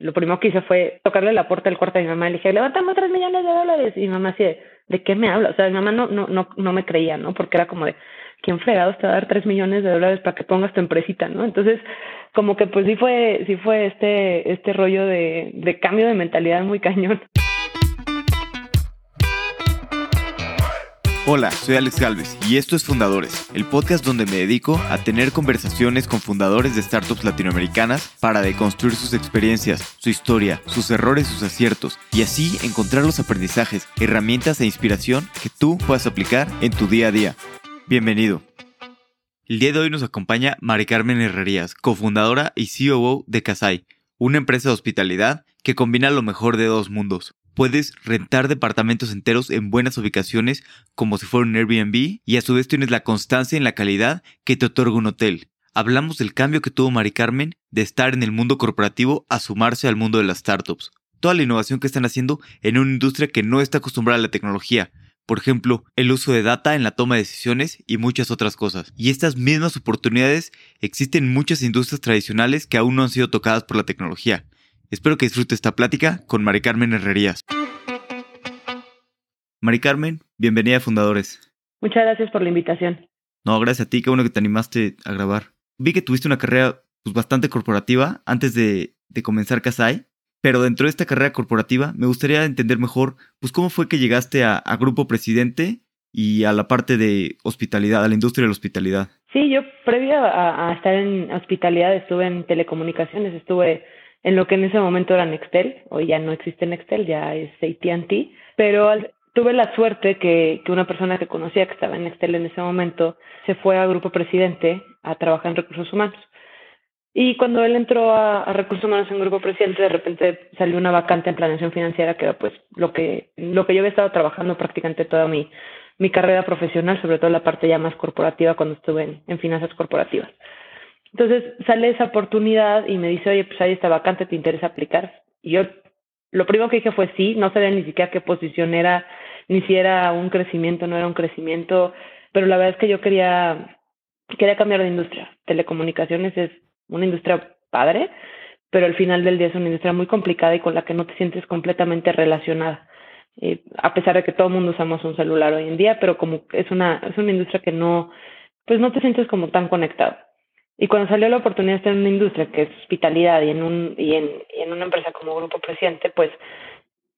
lo primero que hice fue tocarle la puerta del cuarto a mi mamá y le dije, levántame tres millones de dólares. Y mi mamá así de, ¿de qué me habla? O sea, mi mamá no, no, no, no me creía, ¿no? Porque era como de, ¿quién fregado te va a dar tres millones de dólares para que pongas tu empresita, ¿no? Entonces, como que pues sí fue, sí fue este, este rollo de, de cambio de mentalidad muy cañón. Hola, soy Alex Galvez y esto es Fundadores, el podcast donde me dedico a tener conversaciones con fundadores de startups latinoamericanas para deconstruir sus experiencias, su historia, sus errores, sus aciertos y así encontrar los aprendizajes, herramientas e inspiración que tú puedas aplicar en tu día a día. Bienvenido. El día de hoy nos acompaña Mari Carmen Herrerías, cofundadora y COO de Casai, una empresa de hospitalidad que combina lo mejor de dos mundos, puedes rentar departamentos enteros en buenas ubicaciones como si fuera un Airbnb y a su vez tienes la constancia en la calidad que te otorga un hotel. Hablamos del cambio que tuvo Mari Carmen de estar en el mundo corporativo a sumarse al mundo de las startups. Toda la innovación que están haciendo en una industria que no está acostumbrada a la tecnología. Por ejemplo, el uso de data en la toma de decisiones y muchas otras cosas. Y estas mismas oportunidades existen en muchas industrias tradicionales que aún no han sido tocadas por la tecnología. Espero que disfrute esta plática con Mari Carmen Herrerías. Mari Carmen, bienvenida a Fundadores. Muchas gracias por la invitación. No, gracias a ti, qué bueno que te animaste a grabar. Vi que tuviste una carrera pues, bastante corporativa antes de, comenzar Casai, pero dentro de esta carrera corporativa me gustaría entender mejor pues cómo fue que llegaste a, Grupo Presidente y a la parte de hospitalidad, a la industria de la hospitalidad. Sí, yo previo a estar en hospitalidad estuve en telecomunicaciones, estuve en lo que en ese momento era Nextel, hoy ya no existe Nextel, ya es AT&T, pero tuve la suerte que, que una persona que conocía que estaba en Nextel en ese momento se fue a Grupo Presidente a trabajar en recursos humanos. Y cuando él entró a, recursos humanos en Grupo Presidente, de repente salió una vacante en planeación financiera, que era pues lo que, lo que yo había estado trabajando prácticamente toda mi, mi carrera profesional, sobre todo la parte ya más corporativa cuando estuve en finanzas corporativas. Entonces sale esa oportunidad y me dice, oye, pues ahí está vacante, ¿te interesa aplicar? Y yo lo primero que dije fue sí, no sabía ni siquiera qué posición era, ni si era un crecimiento, no era un crecimiento, pero la verdad es que yo quería, quería cambiar de industria. Telecomunicaciones es una industria padre, pero al final del día es una industria muy complicada y con la que no te sientes completamente relacionada. Eh, a pesar de que todo el mundo usamos un celular hoy en día, pero como es una, es una industria que no, pues no te sientes como tan conectado. Y cuando salió la oportunidad de estar en una industria que es hospitalidad y en, un, y en, en una empresa como Grupo Presidente, pues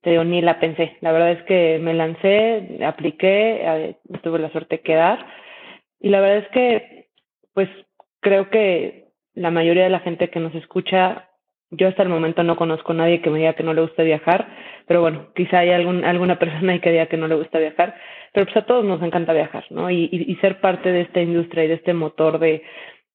te digo, ni la pensé. La verdad es que me lancé, apliqué, tuve la suerte de quedar. Y la verdad es que, pues creo que la mayoría de la gente que nos escucha, yo hasta el momento no conozco a nadie que me diga que no le gusta viajar, pero bueno, quizá hay algún, alguna persona ahí que diga que no le gusta viajar, pero pues a todos nos encanta viajar, ¿no? Y, y, y ser parte de esta industria y de este motor de,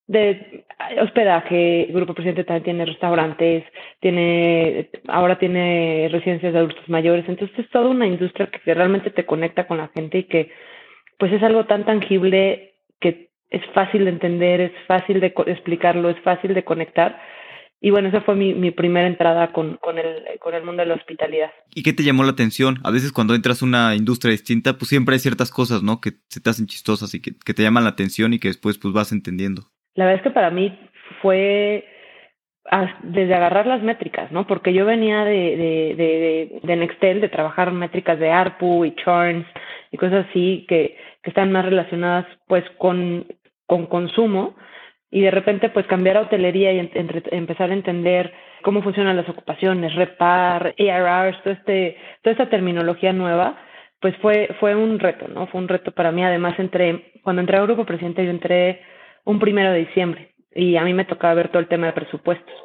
de hospedaje, Grupo Presidente también tiene restaurantes, tiene, ahora tiene residencias de adultos mayores, entonces es toda una industria que realmente te conecta con la gente y que pues es algo tan tangible que es fácil de entender, es fácil de explicarlo, es fácil de conectar. Y bueno, esa fue mi, mi primera entrada con, con, el, con el mundo de la hospitalidad. ¿Y qué te llamó la atención? A veces cuando entras a una industria distinta, pues siempre hay ciertas cosas, ¿no? Que se te hacen chistosas y que, que te llaman la atención y que después pues vas entendiendo. La verdad es que para mí fue desde agarrar las métricas, ¿no? Porque yo venía de, de, de, Nextel, de trabajar métricas de ARPU y churns y cosas así que, que están más relacionadas pues con, con consumo y de repente pues cambiar a hotelería y empezar a entender cómo funcionan las ocupaciones, repar, ARRs, todo este, toda esta terminología nueva, pues fue, fue un reto, ¿no? Fue un reto para mí. Además, entré, cuando entré a Grupo Presidente, yo entré un primero de diciembre y a mí me tocaba ver todo el tema de presupuestos.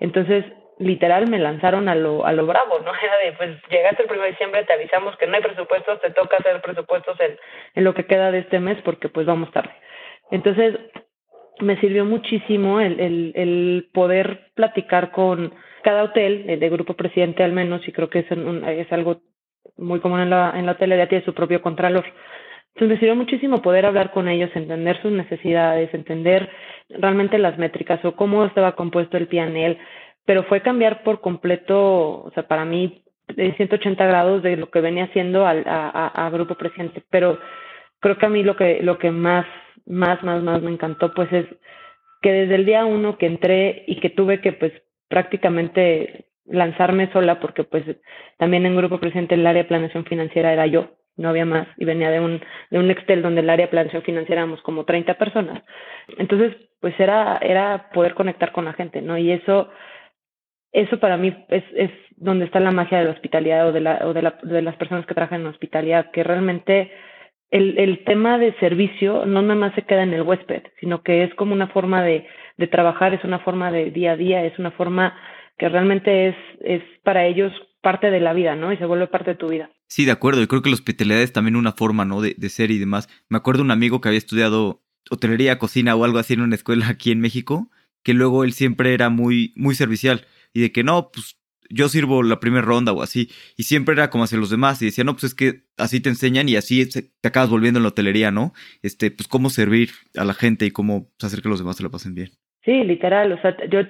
Entonces, literal, me lanzaron a lo, a lo bravo, ¿no? Era de, pues, llegaste el primero de diciembre, te avisamos que no hay presupuestos, te toca hacer presupuestos en, en lo que queda de este mes porque, pues, vamos tarde. Entonces, me sirvió muchísimo el, el, el poder platicar con cada hotel, de Grupo Presidente al menos, y creo que es, es algo muy común en la, en la hotelería, tiene su propio contralor. Entonces me sirvió muchísimo poder hablar con ellos, entender sus necesidades, entender realmente las métricas o cómo estaba compuesto el PNL, pero fue cambiar por completo, o sea, para mí, de 180 grados de lo que venía haciendo al, a, a, Grupo Presidente. Pero creo que a mí lo que, lo que más, más, más, más me encantó, pues es que desde el día uno que entré y que tuve que, pues, prácticamente lanzarme sola porque pues también en Grupo Presente el área de planeación financiera era yo, no había más, y venía de un, de un Excel donde el área de planeación financiera éramos como 30 personas. Entonces, pues era, era poder conectar con la gente, ¿no? Y eso, eso para mí es, es donde está la magia de la hospitalidad o de, la, o de, la, de las personas que trabajan en hospitalidad, que realmente el, el tema de servicio no nada más se queda en el huésped, sino que es como una forma de, de trabajar, es una forma de día a día, es una forma que realmente es, es para ellos parte de la vida, ¿no? Y se vuelve parte de tu vida. Sí, de acuerdo. Yo creo que la hospitalidad es también una forma, ¿no? De, de ser y demás. Me acuerdo de un amigo que había estudiado hotelería, cocina o algo así en una escuela aquí en México, que luego él siempre era muy, muy servicial y de que no, pues yo sirvo la primera ronda o así, y siempre era como hacia los demás, y decía, no, pues es que así te enseñan y así te acabas volviendo en la hotelería, ¿no? Este, pues cómo servir a la gente y cómo hacer que los demás se lo pasen bien. Sí, literal, o sea, yo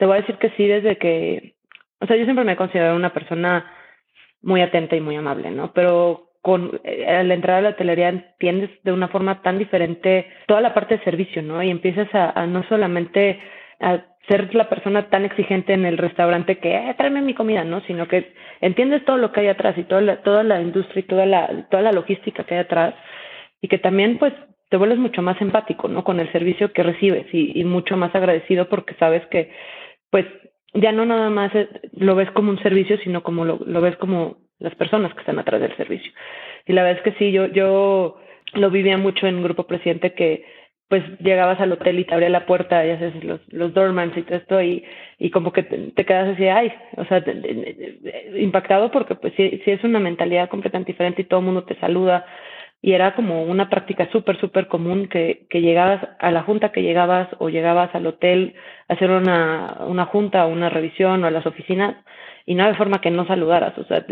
te voy a decir que sí desde que, o sea, yo siempre me he considerado una persona muy atenta y muy amable, ¿no? Pero con eh, al entrar a la hotelería entiendes de una forma tan diferente toda la parte de servicio, ¿no? Y empiezas a, a no solamente a ser la persona tan exigente en el restaurante que eh, tráeme mi comida, ¿no? Sino que entiendes todo lo que hay atrás y toda la, toda la industria y toda la, toda la logística que hay atrás y que también pues te vuelves mucho más empático, ¿no? Con el servicio que recibes y, y mucho más agradecido porque sabes que pues ya no nada más lo ves como un servicio, sino como lo, lo ves como las personas que están atrás del servicio. Y la verdad es que sí, yo, yo lo vivía mucho en Grupo Presidente que pues llegabas al hotel y te abría la puerta, ya sabes, los, los doormans y todo esto, y, y como que te, quedas así, ay, o sea, impactado porque pues sí, sí es una mentalidad completamente diferente y todo el mundo te saluda, y era como una práctica súper, súper común que, que llegabas a la junta que llegabas o llegabas al hotel a hacer una, una junta o una revisión o a las oficinas, y no había forma que no saludaras, o sea,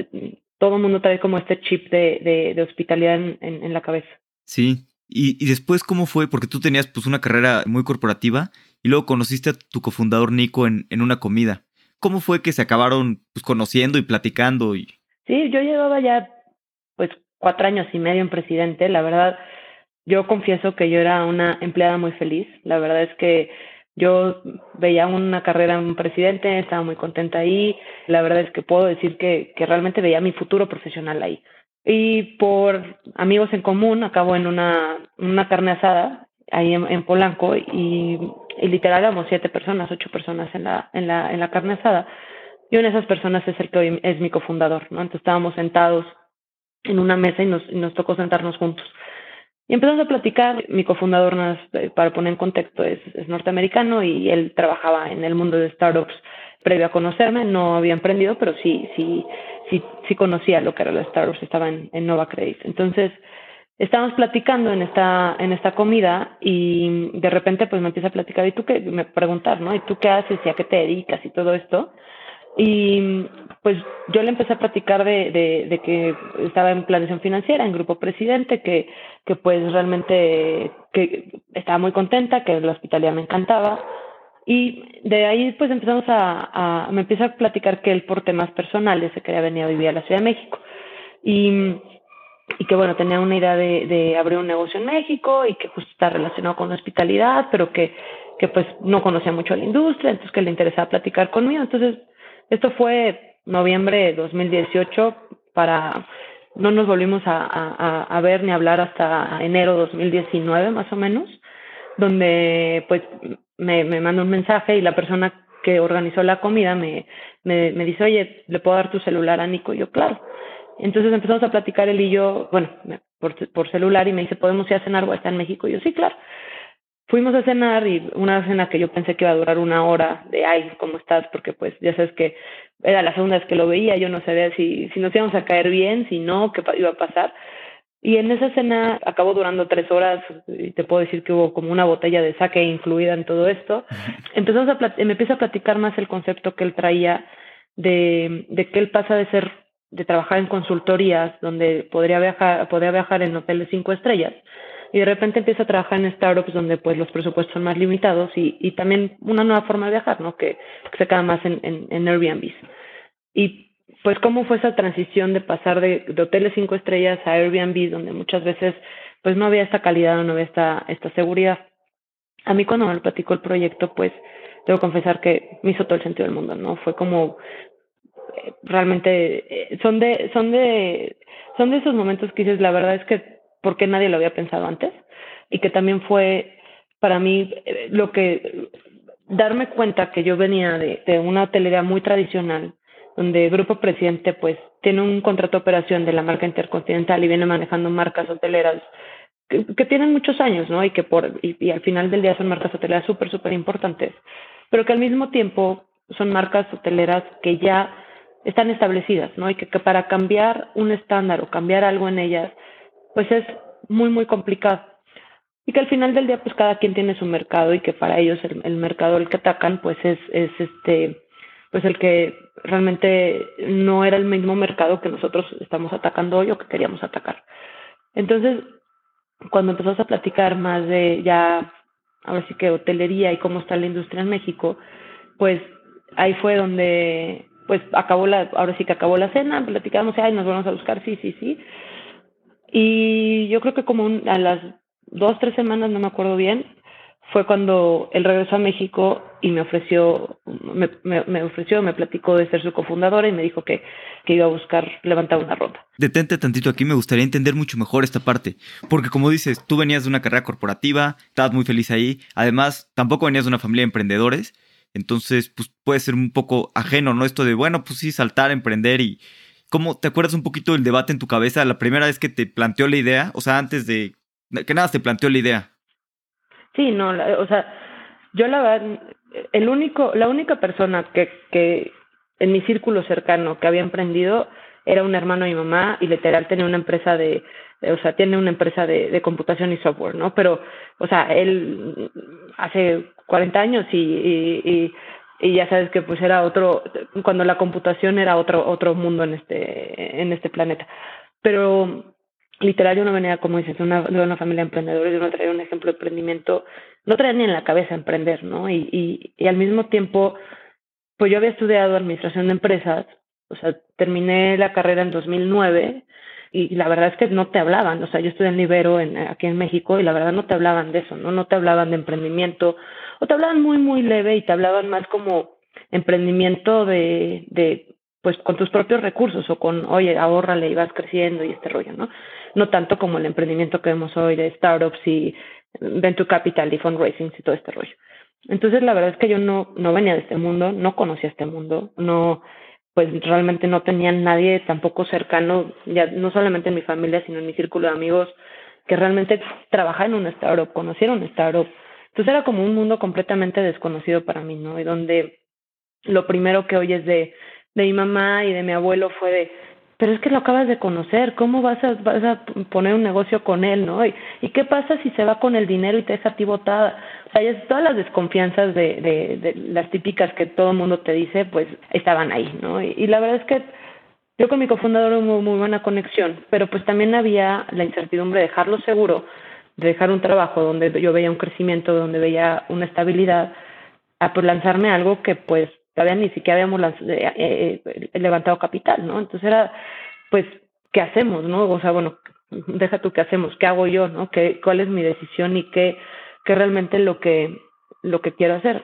todo el mundo trae como este chip de, de, de hospitalidad en, en, en la cabeza. Sí, y, y, después, ¿cómo fue? Porque tú tenías pues una carrera muy corporativa y luego conociste a tu cofundador Nico en, en una comida. ¿Cómo fue que se acabaron pues, conociendo y platicando? Y... Sí, yo llevaba ya pues cuatro años y medio en presidente. La verdad, yo confieso que yo era una empleada muy feliz. La verdad es que yo veía una carrera en presidente, estaba muy contenta ahí. La verdad es que puedo decir que, realmente veía mi futuro profesional ahí. Y por amigos en común acabo en una, una carne asada ahí en, Polanco y, y, literal éramos siete personas, ocho personas en la, en la, en la carne asada. Y una de esas personas es el que hoy es mi cofundador, ¿no? Entonces estábamos sentados en una mesa y nos, tocó sentarnos juntos. Y empezamos a platicar, mi cofundador, para poner en contexto, es, es norteamericano y él trabajaba en el mundo de startups previo a conocerme, no había emprendido, pero sí, sí, sí, conocía lo que era la startups, estaba en, en Nova Credit. Entonces, estábamos platicando en esta, en esta comida y de repente pues me empieza a platicar, ¿y tú qué? Me preguntar, ¿no? ¿Y tú qué haces y a qué te dedicas y todo esto? Y pues yo le empecé a platicar de, de, de que estaba en planeación financiera, en Grupo Presidente, que, que pues realmente que estaba muy contenta, que la hospitalidad me encantaba, y de ahí pues empezamos a, a, me empieza a platicar que él por temas personales se quería venir a vivir a la Ciudad de México. Y, y que bueno, tenía una idea de, de abrir un negocio en México y que justo está relacionado con la hospitalidad, pero que, que pues no conocía mucho la industria, entonces que le interesaba platicar conmigo. Entonces, esto fue noviembre de 2018 para no nos volvimos a, ver ni hablar hasta enero 2019 más o menos, donde pues me, me manda un mensaje y la persona que organizó la comida me, me, me dice, oye, ¿le puedo dar tu celular a Nico? Y yo, claro. Entonces empezamos a platicar él y yo, bueno, por, por celular y me dice, ¿podemos ir a cenar está en México? Y yo, sí, claro. Fuimos a cenar y una cena que yo pensé que iba a durar una hora de, ay, ¿cómo estás? Porque pues ya sabes que era la segunda vez que lo veía, yo no sabía si, si nos íbamos a caer bien, si no, qué iba a pasar. Y en esa cena acabó durando tres horas y te puedo decir que hubo como una botella de saque incluida en todo esto. Empezamos a me empieza a platicar más el concepto que él traía de, de que él pasa de ser de trabajar en consultorías donde podría viajar podría viajar en hoteles cinco estrellas y de repente empieza a trabajar en startups donde pues los presupuestos son más limitados y, y también una nueva forma de viajar, ¿no? Que, que se queda más en, en, en Airbnb. Y pues cómo fue esa transición de pasar de, de hoteles cinco estrellas a Airbnb, donde muchas veces pues no había esta calidad o no había esta, esta seguridad. A mí cuando me platicó el proyecto, pues debo confesar que me hizo todo el sentido del mundo, ¿no? Fue como eh, realmente eh, son de, son de, son de esos momentos que dices, la verdad es que, ¿por qué nadie lo había pensado antes? Y que también fue para mí eh, lo que, darme cuenta que yo venía de, una hotelería muy tradicional, donde Grupo Presidente pues tiene un contrato de operación de la marca Intercontinental y viene manejando marcas hoteleras que, tienen muchos años, ¿no? Y que por, y, al final del día son marcas hoteleras súper, súper importantes, pero que al mismo tiempo son marcas hoteleras que ya están establecidas, ¿no? Y que para cambiar un estándar o cambiar algo en ellas, pues es muy, muy complicado. Y que al final del día, pues cada quien tiene su mercado y que para ellos el, mercado el que atacan, pues es, es este, pues el que realmente no era el mismo mercado que nosotros estamos atacando hoy o que queríamos atacar. Entonces, cuando empezamos a platicar más de ya, ahora sí que hotelería y cómo está la industria en México, pues ahí fue donde pues acabó la, ahora sí que acabó la cena, platicamos, ay, nos vamos a buscar, sí, sí, sí. Y yo creo que como un, a las dos, tres semanas, no me acuerdo bien, fue cuando él regresó a México y me ofreció, me, ofreció, me platicó de ser su cofundadora y me dijo que, que iba a buscar levantar una ronda. Detente tantito aquí, me gustaría entender mucho mejor esta parte, porque como dices, tú venías de una carrera corporativa, estabas muy feliz ahí, además tampoco venías de una familia de emprendedores, entonces, pues puede ser un poco ajeno, ¿no? Esto de, bueno, pues sí, saltar, emprender y... ¿Cómo te acuerdas un poquito del debate en tu cabeza la primera vez que te planteó la idea? O sea, antes de que nada te planteó la idea. Sí, no, la, o sea, yo la verdad, el único, la única persona que, que en mi círculo cercano que había emprendido era un hermano de mi mamá y literal tenía una empresa de, o sea, tiene una empresa de, de computación y software, ¿no? Pero, o sea, él hace 40 años y, y, y, y ya sabes que pues era otro, cuando la computación era otro, otro mundo en este, en este planeta. Pero literal yo no venía, como dices, de una, de una familia de emprendedores, yo no traía un ejemplo de emprendimiento, no traía ni en la cabeza emprender, ¿no? Y, y, y al mismo tiempo, pues yo había estudiado administración de empresas, o sea, terminé la carrera en 2009 y la verdad es que no te hablaban, o sea, yo estudié en Libero en, aquí en México y la verdad no te hablaban de eso, ¿no? No te hablaban de emprendimiento o te hablaban muy, muy leve y te hablaban más como emprendimiento de, de pues con tus propios recursos o con, oye, ahórrale y vas creciendo y este rollo, ¿no? No tanto como el emprendimiento que vemos hoy de startups y venture capital y fundraising y todo este rollo. Entonces, la verdad es que yo no, no venía de este mundo, no conocía este mundo, no, pues realmente no tenía nadie tampoco cercano, ya no solamente en mi familia, sino en mi círculo de amigos, que realmente trabajaba en una startup, conocieron una startup. Entonces era como un mundo completamente desconocido para mí, ¿no? Y donde lo primero que oyes de, de mi mamá y de mi abuelo fue de, pero es que lo acabas de conocer, ¿cómo vas a, vas a poner un negocio con él, no? ¿Y, ¿Y qué pasa si se va con el dinero y te deja a ti botada? O sea, ya todas las desconfianzas de, de, de las típicas que todo el mundo te dice, pues estaban ahí, ¿no? Y, y la verdad es que yo con mi cofundador hubo muy buena conexión, pero pues también había la incertidumbre de dejarlo seguro, de dejar un trabajo donde yo veía un crecimiento, donde veía una estabilidad, a pues lanzarme algo que pues todavía ni siquiera habíamos eh, eh, levantado capital, ¿no? Entonces era, pues, ¿qué hacemos, no? O sea, bueno, deja tú qué hacemos, qué hago yo, ¿no? ¿Qué, ¿Cuál es mi decisión y qué, qué realmente lo que, lo que quiero hacer?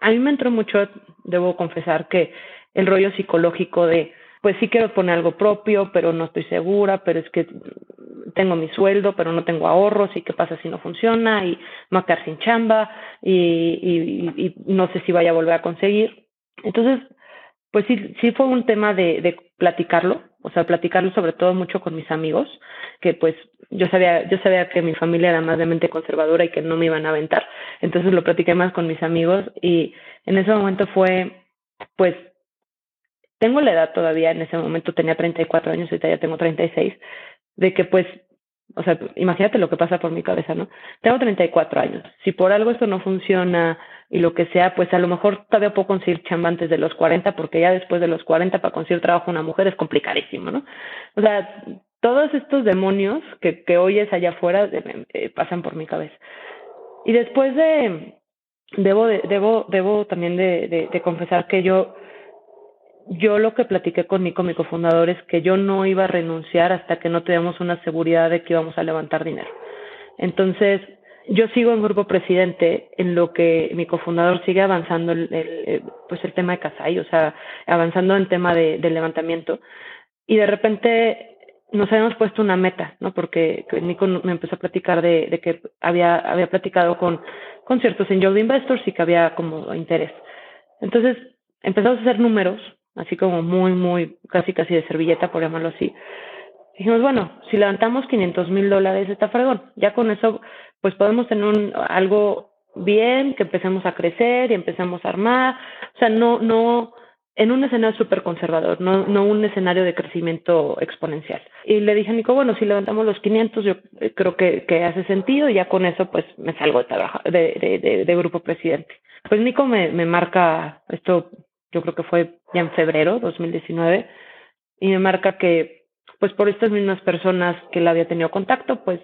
A mí me entró mucho, debo confesar, que el rollo psicológico de, pues sí quiero poner algo propio, pero no estoy segura, pero es que tengo mi sueldo, pero no tengo ahorros, y qué pasa si no funciona, y me voy sin chamba, y, y, y no sé si vaya a volver a conseguir. Entonces, pues sí, sí fue un tema de, de platicarlo, o sea, platicarlo sobre todo mucho con mis amigos, que pues yo sabía, yo sabía que mi familia era más de mente conservadora y que no me iban a aventar, entonces lo platiqué más con mis amigos y en ese momento fue, pues, tengo la edad todavía, en ese momento tenía 34 años, ahorita ya tengo 36, de que pues o sea, imagínate lo que pasa por mi cabeza, ¿no? Tengo 34 años. Si por algo esto no funciona y lo que sea, pues a lo mejor todavía puedo conseguir chamba antes de los 40, porque ya después de los 40 para conseguir trabajo una mujer es complicadísimo, ¿no? O sea, todos estos demonios que, que oyes allá afuera eh, pasan por mi cabeza. Y después de, debo, de, debo, debo también de, de, de confesar que yo yo lo que platiqué con mi, con mi cofundador es que yo no iba a renunciar hasta que no tuviéramos una seguridad de que íbamos a levantar dinero. Entonces, yo sigo en grupo presidente en lo que mi cofundador sigue avanzando el, el pues el tema de Casay, o sea, avanzando en tema de, de levantamiento. Y de repente nos habíamos puesto una meta, ¿no? Porque Nico me empezó a platicar de, de que había, había platicado con, con ciertos angel investors y que había como interés. Entonces empezamos a hacer números, así como muy, muy, casi casi de servilleta, por llamarlo así. Dijimos, bueno, si levantamos 500 mil dólares está fregón. Ya con eso, pues podemos tener un, algo bien, que empecemos a crecer y empezamos a armar. O sea, no, no, en un escenario súper conservador, no, no un escenario de crecimiento exponencial. Y le dije a Nico, bueno, si levantamos los 500, yo creo que, hace sentido y ya con eso pues me salgo de, trabajo, de, de, de, de grupo presidente. Pues Nico me marca, esto yo creo que fue ya en febrero 2019, y me marca que pues por estas mismas personas que la había tenido contacto, pues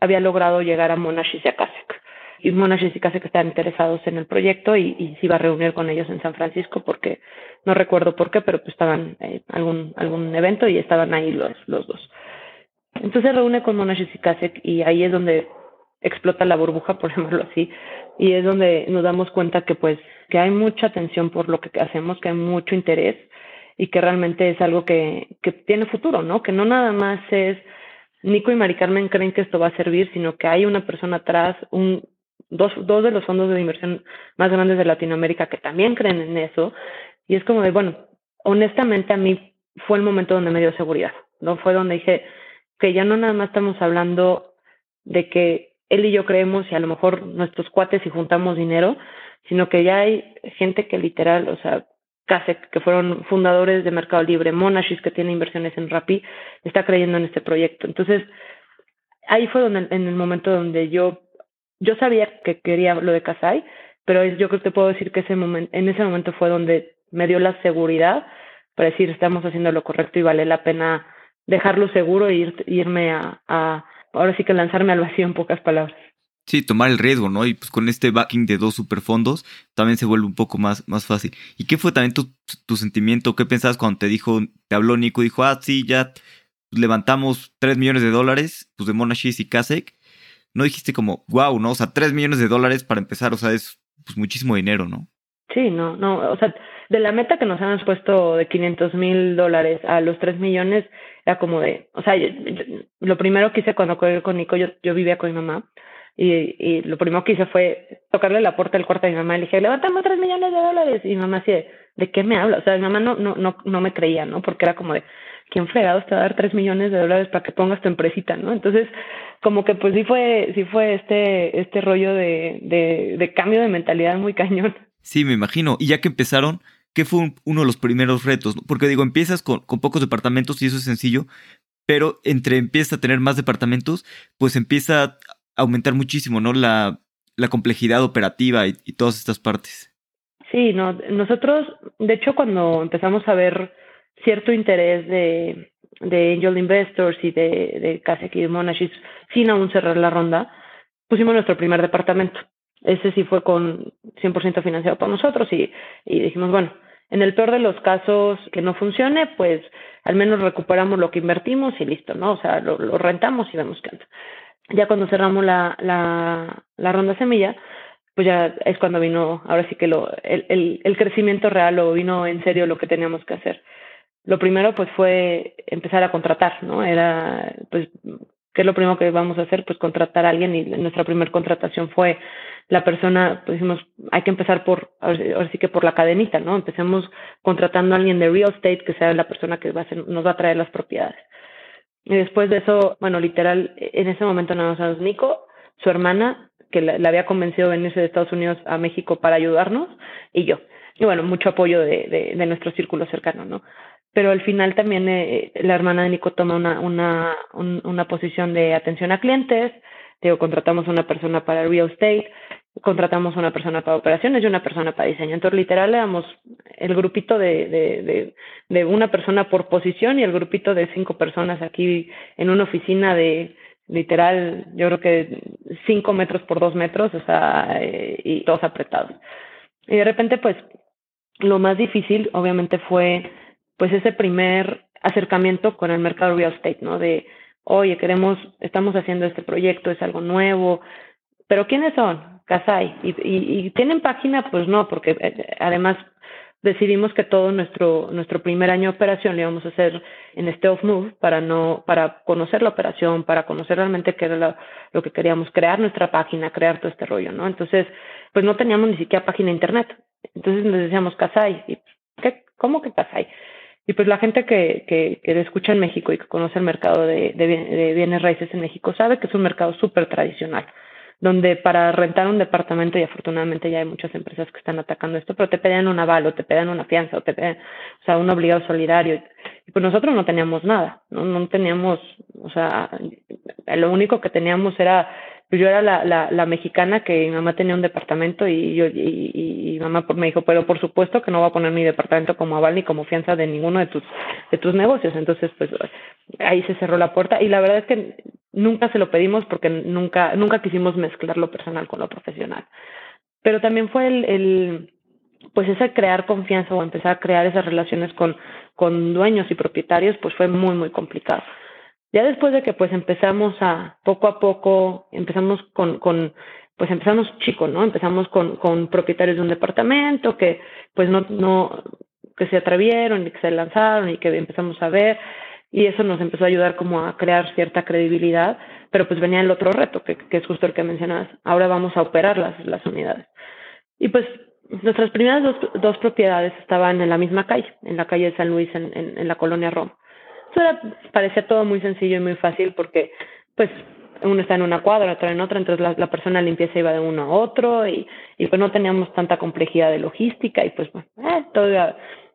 había logrado llegar a Monash y Kasek y Monash y Kasek estaban interesados en el proyecto y, y, se iba a reunir con ellos en San Francisco porque no recuerdo por qué, pero pues estaban en eh, algún, algún evento y estaban ahí los, los dos. Entonces reúne con Monash y Kasek y ahí es donde explota la burbuja, por llamarlo así, y es donde nos damos cuenta que pues que hay mucha atención por lo que hacemos, que hay mucho interés y que realmente es algo que, que tiene futuro, ¿no? Que no nada más es Nico y Mari Carmen creen que esto va a servir, sino que hay una persona atrás, un, dos, dos de los fondos de inversión más grandes de Latinoamérica que también creen en eso. Y es como de, bueno, honestamente a mí fue el momento donde me dio seguridad, ¿no? Fue donde dije que ya no nada más estamos hablando de que él y yo creemos y a lo mejor nuestros cuates y juntamos dinero, sino que ya hay gente que literal, o sea, Kasek, que fueron fundadores de Mercado Libre, Monashis, que tiene inversiones en Rappi, está creyendo en este proyecto. Entonces, ahí fue donde, en el momento donde yo, yo sabía que quería lo de Kasai, pero yo creo que puedo decir que ese momento, en ese momento fue donde me dio la seguridad para decir estamos haciendo lo correcto y vale la pena dejarlo seguro e ir, irme a, ahora sí que lanzarme al vacío en pocas palabras. Sí, tomar el riesgo, ¿no? Y pues con este backing de dos superfondos también se vuelve un poco más, más fácil. ¿Y qué fue también tu, tu sentimiento? ¿Qué pensabas cuando te dijo, te habló Nico? Dijo, ah, sí, ya levantamos 3 millones de dólares, pues de Monashis y Kasek. No dijiste como, wow, ¿no? O sea, 3 millones de dólares para empezar, o sea, es pues muchísimo dinero, ¿no? Sí, no, no, o sea, de la meta que nos habíamos puesto de 500 mil dólares a los 3 millones, era como de, o sea, yo, lo primero que hice cuando corrí con Nico, yo, yo vivía con mi mamá, y, y lo primero que hice fue tocarle la puerta del cuarto de mi mamá y le dije, levantamos tres millones de dólares. Y mi mamá así, ¿de qué me habla? O sea, mi mamá no, no, no, no me creía, ¿no? Porque era como de, ¿quién fregados te va a dar tres millones de dólares para que pongas tu empresita, ¿no? Entonces, como que pues sí fue, sí fue este, este rollo de, de, de cambio de mentalidad muy cañón. Sí, me imagino. Y ya que empezaron, ¿qué fue uno de los primeros retos? Porque digo, empiezas con, con pocos departamentos y eso es sencillo, pero entre empieza a tener más departamentos, pues empieza aumentar muchísimo, ¿no? La, la complejidad operativa y, y, todas estas partes. Sí, no, nosotros, de hecho, cuando empezamos a ver cierto interés de, de angel investors y de, de de Monashis, sin aún cerrar la ronda, pusimos nuestro primer departamento. Ese sí fue con 100% financiado por nosotros y, y dijimos, bueno, en el peor de los casos que no funcione, pues al menos recuperamos lo que invertimos y listo, ¿no? O sea, lo, lo rentamos y vemos qué anda ya cuando cerramos la, la, la ronda semilla, pues ya es cuando vino, ahora sí que lo, el, el, el crecimiento real o vino en serio lo que teníamos que hacer. Lo primero pues fue empezar a contratar, ¿no? Era pues ¿qué es lo primero que vamos a hacer? Pues contratar a alguien y nuestra primera contratación fue la persona, pues dijimos, hay que empezar por, ahora sí que por la cadenita, ¿no? Empecemos contratando a alguien de real estate que sea la persona que va a ser, nos va a traer las propiedades. Y después de eso, bueno, literal, en ese momento nada más Nico, su hermana, que la, la, había convencido de venirse de Estados Unidos a México para ayudarnos, y yo. Y bueno, mucho apoyo de, de, de nuestro círculo cercano, ¿no? Pero al final también eh, la hermana de Nico toma una, una, un, una posición de atención a clientes, digo, contratamos una persona para real estate, contratamos una persona para operaciones y una persona para diseño. Entonces, literal, le damos el grupito de, de, de, de, una persona por posición y el grupito de cinco personas aquí en una oficina de literal, yo creo que cinco metros por dos metros, o sea, eh, y todos apretados. Y de repente, pues, lo más difícil, obviamente, fue, pues, ese primer acercamiento con el mercado real estate, ¿no? De, oye, queremos, estamos haciendo este proyecto, es algo nuevo, ¿pero quiénes son? Casai. ¿Y, y, tienen página? Pues no, porque eh, además decidimos que todo nuestro, nuestro primer año de operación lo íbamos a hacer en este off-move para, no, para conocer la operación, para conocer realmente qué era lo, que queríamos, crear nuestra página, crear todo este rollo, ¿no? Entonces, pues no teníamos ni siquiera página internet. Entonces nos decíamos Casai. ¿Y ¿qué? ¿Cómo que Casai? Y pues la gente que, que, que escucha en México y que conoce el mercado de, de bienes raíces en México sabe que es un mercado súper tradicional donde para rentar un departamento, y afortunadamente ya hay muchas empresas que están atacando esto, pero te pedían un aval o te pedían una fianza o te pedían, o sea, un obligado solidario. Y pues nosotros no teníamos nada, no, no teníamos, o sea, lo único que teníamos era pues yo era la, la, mexicana que mi mamá tenía un departamento y yo y, y, mamá me dijo, pero por supuesto que no va a poner mi departamento como aval ni como fianza de ninguno de tus de tus negocios. Entonces, pues ahí se cerró la puerta y la verdad es que nunca se lo pedimos porque nunca nunca quisimos mezclar lo personal con lo profesional. Pero también fue el, el pues ese crear confianza o empezar a crear esas relaciones con con dueños y propietarios, pues fue muy muy complicado. Ya después de que pues empezamos a poco a poco, empezamos con, con pues empezamos chicos, ¿no? Empezamos con, propietarios de un departamento que pues no, que se atrevieron y que se lanzaron y que empezamos a ver y eso nos empezó a ayudar como a crear cierta credibilidad, pero pues venía el otro reto, que, que es justo el que mencionabas. Ahora vamos a operar las, unidades. Y pues nuestras primeras dos, dos propiedades estaban en la misma calle, en la calle de San Luis, en, en la colonia Roma. Eso parecía todo muy sencillo y muy fácil porque, pues, uno está en una cuadra, otro en otra, entonces la, la persona limpieza iba de uno a otro y, y pues no teníamos tanta complejidad de logística y pues, eh, todo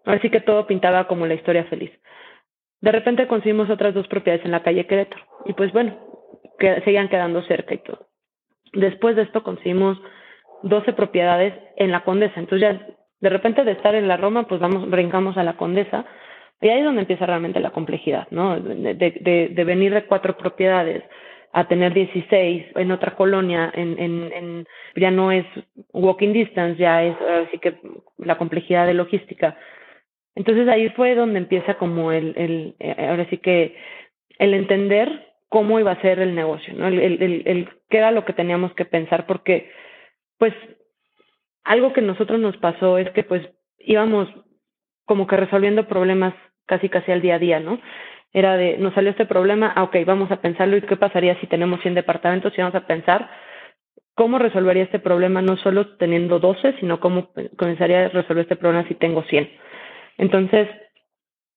ahora sí que todo pintaba como la historia feliz. De repente conseguimos otras dos propiedades en la calle Querétaro y pues bueno, que seguían quedando cerca y todo. Después de esto conseguimos 12 propiedades en la Condesa, entonces ya de repente de estar en la Roma, pues vamos, brincamos a la Condesa y ahí es donde empieza realmente la complejidad, ¿no? De, venir de cuatro propiedades a tener 16 en otra colonia, en, en, en, ya no es walking distance, ya es así que la complejidad de logística. Entonces ahí fue donde empieza como el, el eh, ahora sí que el entender cómo iba a ser el negocio, ¿no? El, el, el, qué era lo que teníamos que pensar, porque pues algo que nosotros nos pasó es que pues íbamos como que resolviendo problemas casi casi al día a día, ¿no? Era de, nos salió este problema, ah, ok, vamos a pensarlo y qué pasaría si tenemos 100 departamentos y vamos a pensar cómo resolvería este problema no solo teniendo 12, sino cómo comenzaría a resolver este problema si tengo 100. Entonces,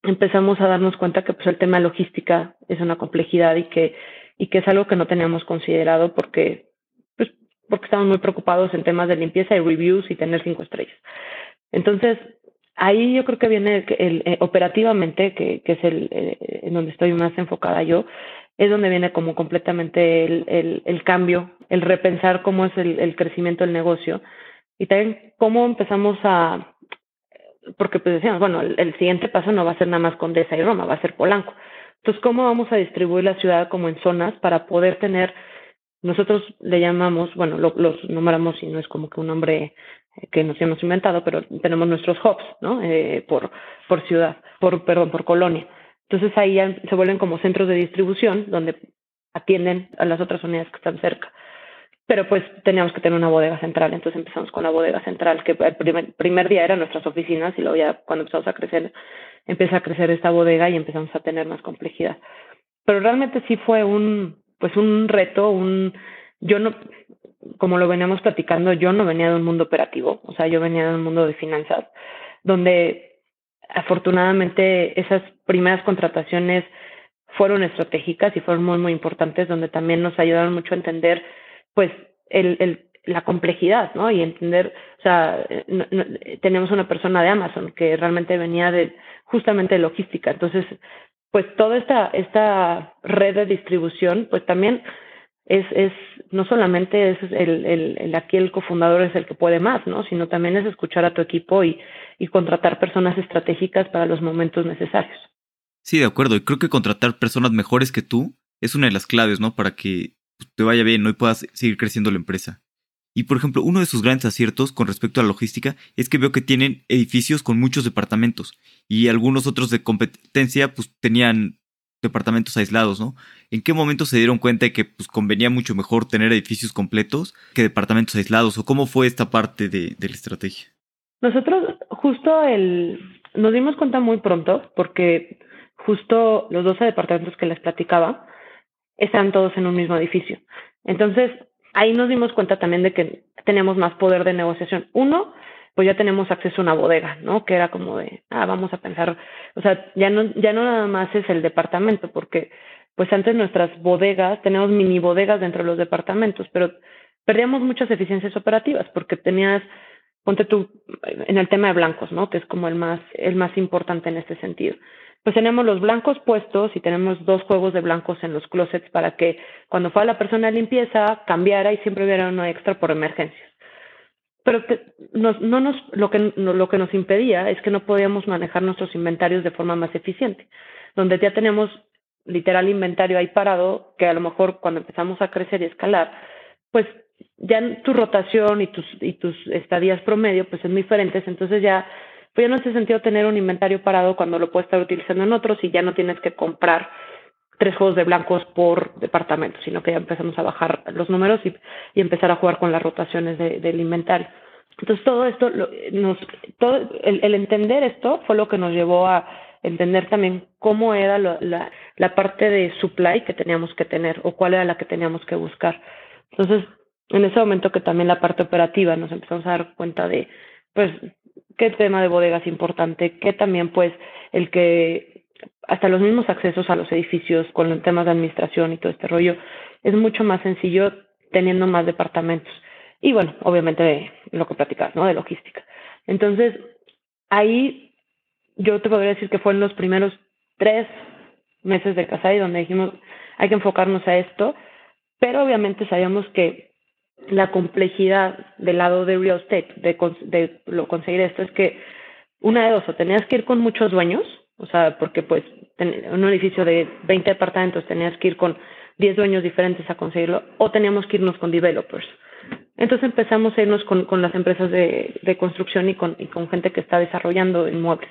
empezamos a darnos cuenta que pues el tema de logística es una complejidad y que y que es algo que no teníamos considerado porque pues porque estamos muy preocupados en temas de limpieza y reviews y tener cinco estrellas. Entonces, ahí yo creo que viene el, eh, operativamente, que, es el eh, en donde estoy más enfocada yo, es donde viene como completamente el, el, cambio, el repensar cómo es el, crecimiento del negocio y también cómo empezamos a, porque pues decíamos, bueno, el, siguiente paso no va a ser nada más Condesa y Roma, va a ser Polanco. Entonces, ¿cómo vamos a distribuir la ciudad como en zonas para poder tener, nosotros le llamamos, bueno, lo, los nombramos y no es como que un nombre que nos hemos inventado, pero tenemos nuestros hubs, ¿no? Eh, por, por ciudad, por, perdón, por colonia. Entonces ahí ya se vuelven como centros de distribución donde atienden a las otras unidades que están cerca. Pero pues teníamos que tener una bodega central, entonces empezamos con la bodega central, que el primer, primer día eran nuestras oficinas y luego ya cuando empezamos a crecer, empieza a crecer esta bodega y empezamos a tener más complejidad. Pero realmente sí fue un, pues un reto, un, yo no, como lo veníamos platicando, yo no venía de un mundo operativo, o sea, yo venía de un mundo de finanzas, donde afortunadamente esas primeras contrataciones fueron estratégicas y fueron muy, muy importantes, donde también nos ayudaron mucho a entender, pues, el, el, la complejidad, ¿no? Y entender, o sea, no, tenemos una persona de Amazon que realmente venía de justamente de logística, entonces, pues toda esta, esta red de distribución, pues también es, es no solamente es el, el, el, aquí el cofundador es el que puede más, ¿no? Sino también es escuchar a tu equipo y, y contratar personas estratégicas para los momentos necesarios. Sí, de acuerdo. Y creo que contratar personas mejores que tú es una de las claves, ¿no? Para que te vaya bien, ¿no? Y puedas seguir creciendo la empresa. Y por ejemplo, uno de sus grandes aciertos con respecto a la logística es que veo que tienen edificios con muchos departamentos y algunos otros de competencia pues tenían departamentos aislados, ¿no? ¿En qué momento se dieron cuenta de que pues, convenía mucho mejor tener edificios completos que departamentos aislados? ¿O cómo fue esta parte de, de la estrategia? Nosotros justo el, nos dimos cuenta muy pronto porque justo los 12 departamentos que les platicaba están todos en un mismo edificio. Entonces, ahí nos dimos cuenta también de que tenemos más poder de negociación. Uno, pues ya tenemos acceso a una bodega, ¿no? Que era como de, ah, vamos a pensar, o sea, ya no, ya no nada más es el departamento, porque pues antes nuestras bodegas, tenemos mini bodegas dentro de los departamentos, pero perdíamos muchas eficiencias operativas porque tenías, ponte tú en el tema de blancos, ¿no? Que es como el más, el más importante en este sentido. Pues tenemos los blancos puestos y tenemos dos juegos de blancos en los closets para que cuando fuera la persona de limpieza cambiara y siempre hubiera uno extra por emergencias pero nos, no nos, lo, que, lo que nos impedía es que no podíamos manejar nuestros inventarios de forma más eficiente, donde ya tenemos literal inventario ahí parado, que a lo mejor cuando empezamos a crecer y escalar, pues ya tu rotación y tus, y tus estadías promedio pues son diferentes, entonces ya, pues ya no hace sentido tener un inventario parado cuando lo puedes estar utilizando en otros y ya no tienes que comprar tres juegos de blancos por departamento, sino que ya empezamos a bajar los números y, y empezar a jugar con las rotaciones de, del inventario. Entonces todo esto, nos, todo el, el, entender esto fue lo que nos llevó a entender también cómo era lo, la, la parte de supply que teníamos que tener o cuál era la que teníamos que buscar. Entonces, en ese momento que también la parte operativa nos empezamos a dar cuenta de, pues, qué tema de bodega es importante, que también, pues, el que hasta los mismos accesos a los edificios con los temas de administración y todo este rollo, es mucho más sencillo teniendo más departamentos. Y bueno, obviamente lo que platicas, ¿no? De logística. Entonces, ahí yo te podría decir que fue en los primeros tres meses de casa y donde dijimos, hay que enfocarnos a esto, pero obviamente sabíamos que la complejidad del lado de real estate, de, de lo conseguir esto, es que una de dos, o tenías que ir con muchos dueños, o sea, porque pues un edificio de 20 departamentos tenías que ir con 10 dueños diferentes a conseguirlo, o teníamos que irnos con developers. Entonces empezamos a irnos con, con las empresas de, de construcción y con, y con gente que está desarrollando inmuebles.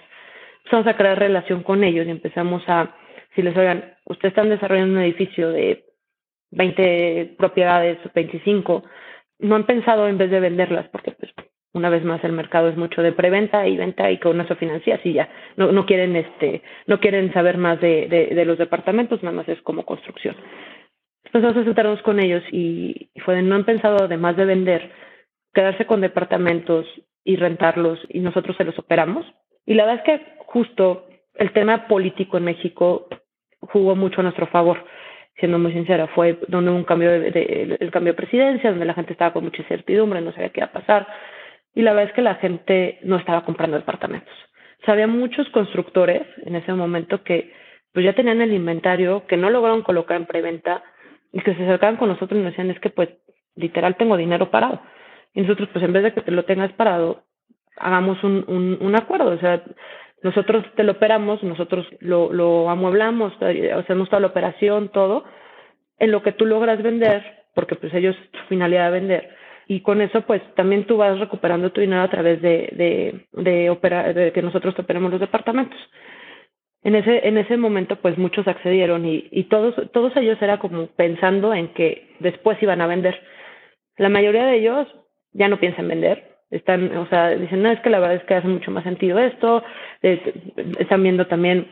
Empezamos a crear relación con ellos y empezamos a, si les oigan, ustedes están desarrollando un edificio de 20 propiedades, 25, no han pensado en vez de venderlas, porque pues una vez más el mercado es mucho de preventa y venta y con eso financias y ya. No, no quieren este no quieren saber más de, de, de los departamentos nada más es como construcción. Entonces vamos a sentarnos con ellos y, y fue no han pensado además de vender quedarse con departamentos y rentarlos y nosotros se los operamos. Y la verdad es que justo el tema político en México jugó mucho a nuestro favor siendo muy sincera fue donde hubo un cambio de, el cambio de presidencia donde la gente estaba con mucha incertidumbre no sabía qué iba a pasar y la verdad es que la gente no estaba comprando departamentos. O había muchos constructores en ese momento que pues ya tenían el inventario, que no lograron colocar en preventa y que se acercaban con nosotros y nos decían, es que pues literal tengo dinero parado. Y nosotros pues en vez de que te lo tengas parado, hagamos un, un, un acuerdo. O sea, nosotros te lo operamos, nosotros lo, lo amueblamos, hacemos toda la operación, todo, en lo que tú logras vender, porque pues ellos, su finalidad de vender, y con eso pues también tú vas recuperando tu dinero a través de, de, de, operar, de que nosotros operemos los departamentos. En ese, en ese momento pues muchos accedieron y, y todos, todos ellos era como pensando en que después iban a vender. La mayoría de ellos ya no piensan vender, están, o sea, dicen, no, es que la verdad es que hace mucho más sentido esto, están viendo también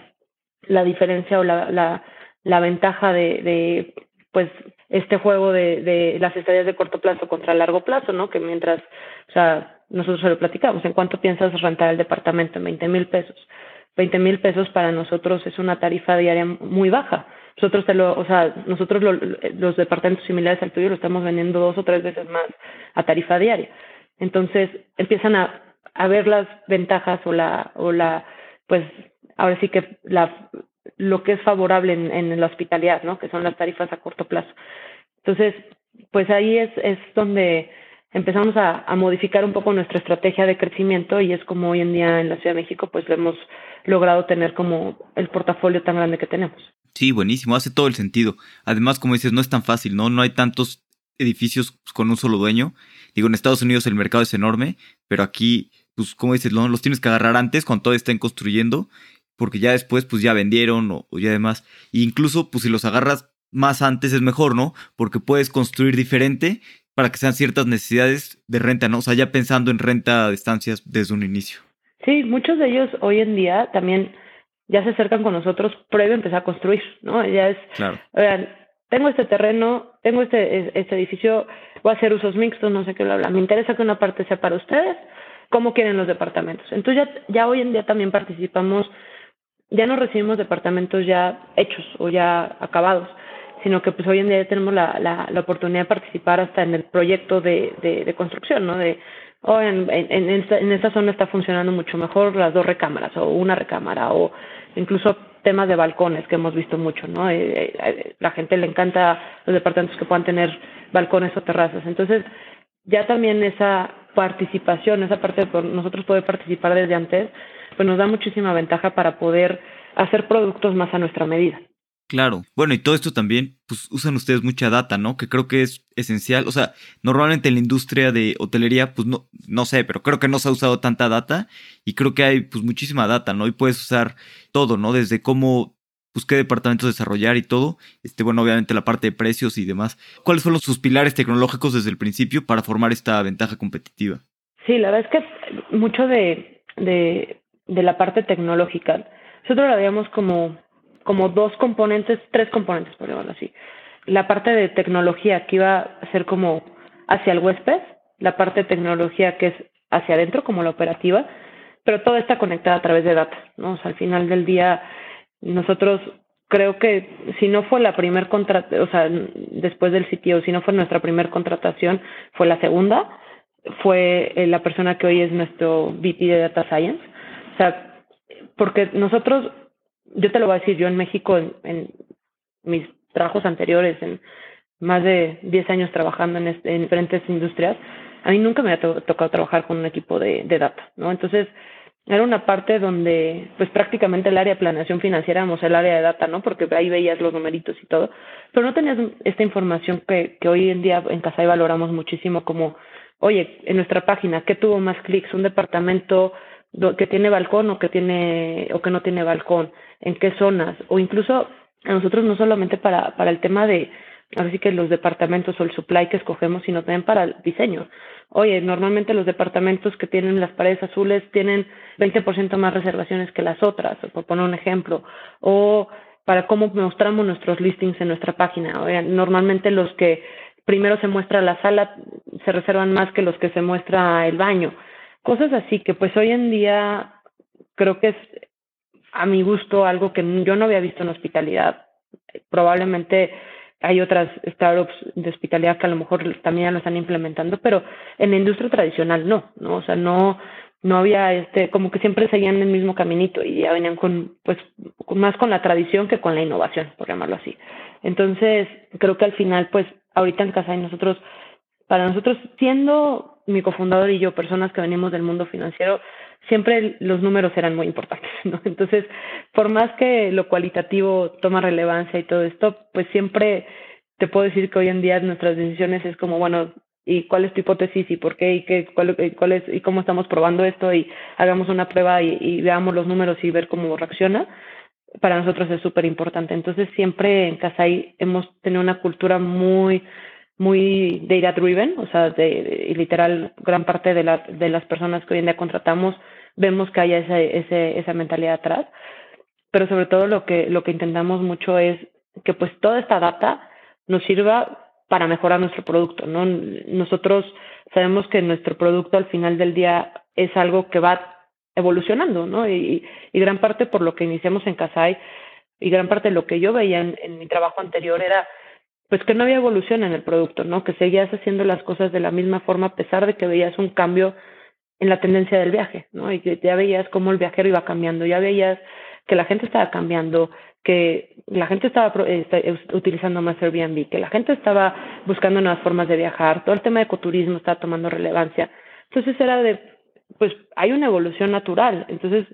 la diferencia o la, la, la ventaja de, de pues este juego de, de las estadías de corto plazo contra largo plazo, ¿no? Que mientras, o sea, nosotros se lo platicamos, ¿en cuánto piensas rentar el departamento? En 20 mil pesos. 20 mil pesos para nosotros es una tarifa diaria muy baja. Nosotros te lo, o sea, nosotros lo, los departamentos similares al tuyo lo estamos vendiendo dos o tres veces más a tarifa diaria. Entonces empiezan a, ver las ventajas o la, o la, pues ahora sí que la, lo que es favorable en, la hospitalidad, ¿no? Que son las tarifas a corto plazo. Entonces, pues ahí es, es donde empezamos a, a, modificar un poco nuestra estrategia de crecimiento y es como hoy en día en la Ciudad de México pues hemos logrado tener como el portafolio tan grande que tenemos. Sí, buenísimo, hace todo el sentido. Además, como dices, no es tan fácil, ¿no? No hay tantos edificios con un solo dueño. Digo, en Estados Unidos el mercado es enorme, pero aquí, pues, como dices, los tienes que agarrar antes cuando todavía estén construyendo porque ya después pues ya vendieron o, ya demás. E incluso pues si los agarras más antes es mejor, ¿no? Porque puedes construir diferente para que sean ciertas necesidades de renta, ¿no? O sea, ya pensando en renta de estancias desde un inicio. Sí, muchos de ellos hoy en día también ya se acercan con nosotros previo a empezar a construir, ¿no? Ya es, claro. oigan, tengo este terreno, tengo este, este edificio, voy a hacer usos mixtos, no sé qué, bla, bla. Me interesa que una parte sea para ustedes, cómo quieren los departamentos. Entonces ya, ya hoy en día también participamos, ya no recibimos departamentos ya hechos o ya acabados, sino que pues hoy en día ya tenemos la, la, la oportunidad de participar hasta en el proyecto de, de, construcción, ¿no? De, oh, en, en, esta, en esta zona está funcionando mucho mejor las dos recámaras o una recámara o incluso temas de balcones que hemos visto mucho, ¿no? Eh, eh, la gente le encanta los departamentos que puedan tener balcones o terrazas. Entonces, ya también esa participación, esa parte de nosotros poder participar desde antes, pues nos da muchísima ventaja para poder hacer productos más a nuestra medida. Claro. Bueno, y todo esto también, pues usan ustedes mucha data, ¿no? Que creo que es esencial. O sea, normalmente en la industria de hotelería, pues no, no sé, pero creo que no se ha usado tanta data y creo que hay pues muchísima data, ¿no? Y puedes usar todo, ¿no? Desde cómo, pues qué departamentos desarrollar y todo. Este, bueno, obviamente la parte de precios y demás. ¿Cuáles fueron sus pilares tecnológicos desde el principio para formar esta ventaja competitiva? Sí, la verdad es que mucho de, de, de la parte tecnológica, nosotros la veíamos como como dos componentes, tres componentes, por ejemplo, así. La parte de tecnología que iba a ser como hacia el huésped, la parte de tecnología que es hacia adentro, como la operativa, pero todo está conectado a través de data, ¿no? O sea, al final del día, nosotros creo que si no fue la primer contratación, o sea, después del sitio, si no fue nuestra primer contratación, fue la segunda, fue eh, la persona que hoy es nuestro VP de Data Science. O sea, porque nosotros yo te lo voy a decir, yo en México, en, mis trabajos anteriores, en más de 10 años trabajando en, en diferentes industrias, a mí nunca me había tocado trabajar con un equipo de, de data, ¿no? Entonces, era una parte donde, pues prácticamente el área de planeación financiera éramos el área de data, ¿no? Porque ahí veías los numeritos y todo, pero no tenías esta información que, que hoy en día en Casai valoramos muchísimo como, oye, en nuestra página, ¿qué tuvo más clics? ¿Un departamento que tiene balcón o que tiene o que no tiene balcón, en qué zonas o incluso a nosotros no solamente para para el tema de así que los departamentos o el supply que escogemos, sino también para el diseño. Oye, normalmente los departamentos que tienen las paredes azules tienen 20% más reservaciones que las otras, por poner un ejemplo, o para cómo mostramos nuestros listings en nuestra página. Oye, normalmente los que primero se muestra la sala se reservan más que los que se muestra el baño cosas así que pues hoy en día creo que es a mi gusto algo que yo no había visto en hospitalidad. Probablemente hay otras startups de hospitalidad que a lo mejor también ya lo están implementando, pero en la industria tradicional no, ¿no? O sea, no no había este como que siempre seguían el mismo caminito y ya venían con pues más con la tradición que con la innovación, por llamarlo así. Entonces, creo que al final pues ahorita en casa y nosotros para nosotros siendo mi cofundador y yo, personas que venimos del mundo financiero, siempre los números eran muy importantes, ¿no? Entonces, por más que lo cualitativo toma relevancia y todo esto, pues siempre te puedo decir que hoy en día nuestras decisiones es como, bueno, ¿y cuál es tu hipótesis y por qué y qué cuál, cuál es y cómo estamos probando esto y hagamos una prueba y, y veamos los números y ver cómo reacciona? Para nosotros es súper importante. Entonces, siempre en Casai hemos tenido una cultura muy muy data driven, o sea, de, literal gran parte de, la, de las personas que hoy en día contratamos vemos que haya ese, ese, esa mentalidad atrás, pero sobre todo lo que, lo que intentamos mucho es que pues toda esta data nos sirva para mejorar nuestro producto, ¿no? Nosotros sabemos que nuestro producto al final del día es algo que va evolucionando, ¿no? Y, y gran parte por lo que iniciamos en Casai y gran parte de lo que yo veía en mi trabajo anterior era pues que no había evolución en el producto, ¿no? Que seguías haciendo las cosas de la misma forma a pesar de que veías un cambio en la tendencia del viaje, ¿no? Y que ya veías cómo el viajero iba cambiando, ya veías que la gente estaba cambiando, que la gente estaba este, utilizando más Airbnb, que la gente estaba buscando nuevas formas de viajar, todo el tema de ecoturismo estaba tomando relevancia. Entonces era de, pues hay una evolución natural. Entonces,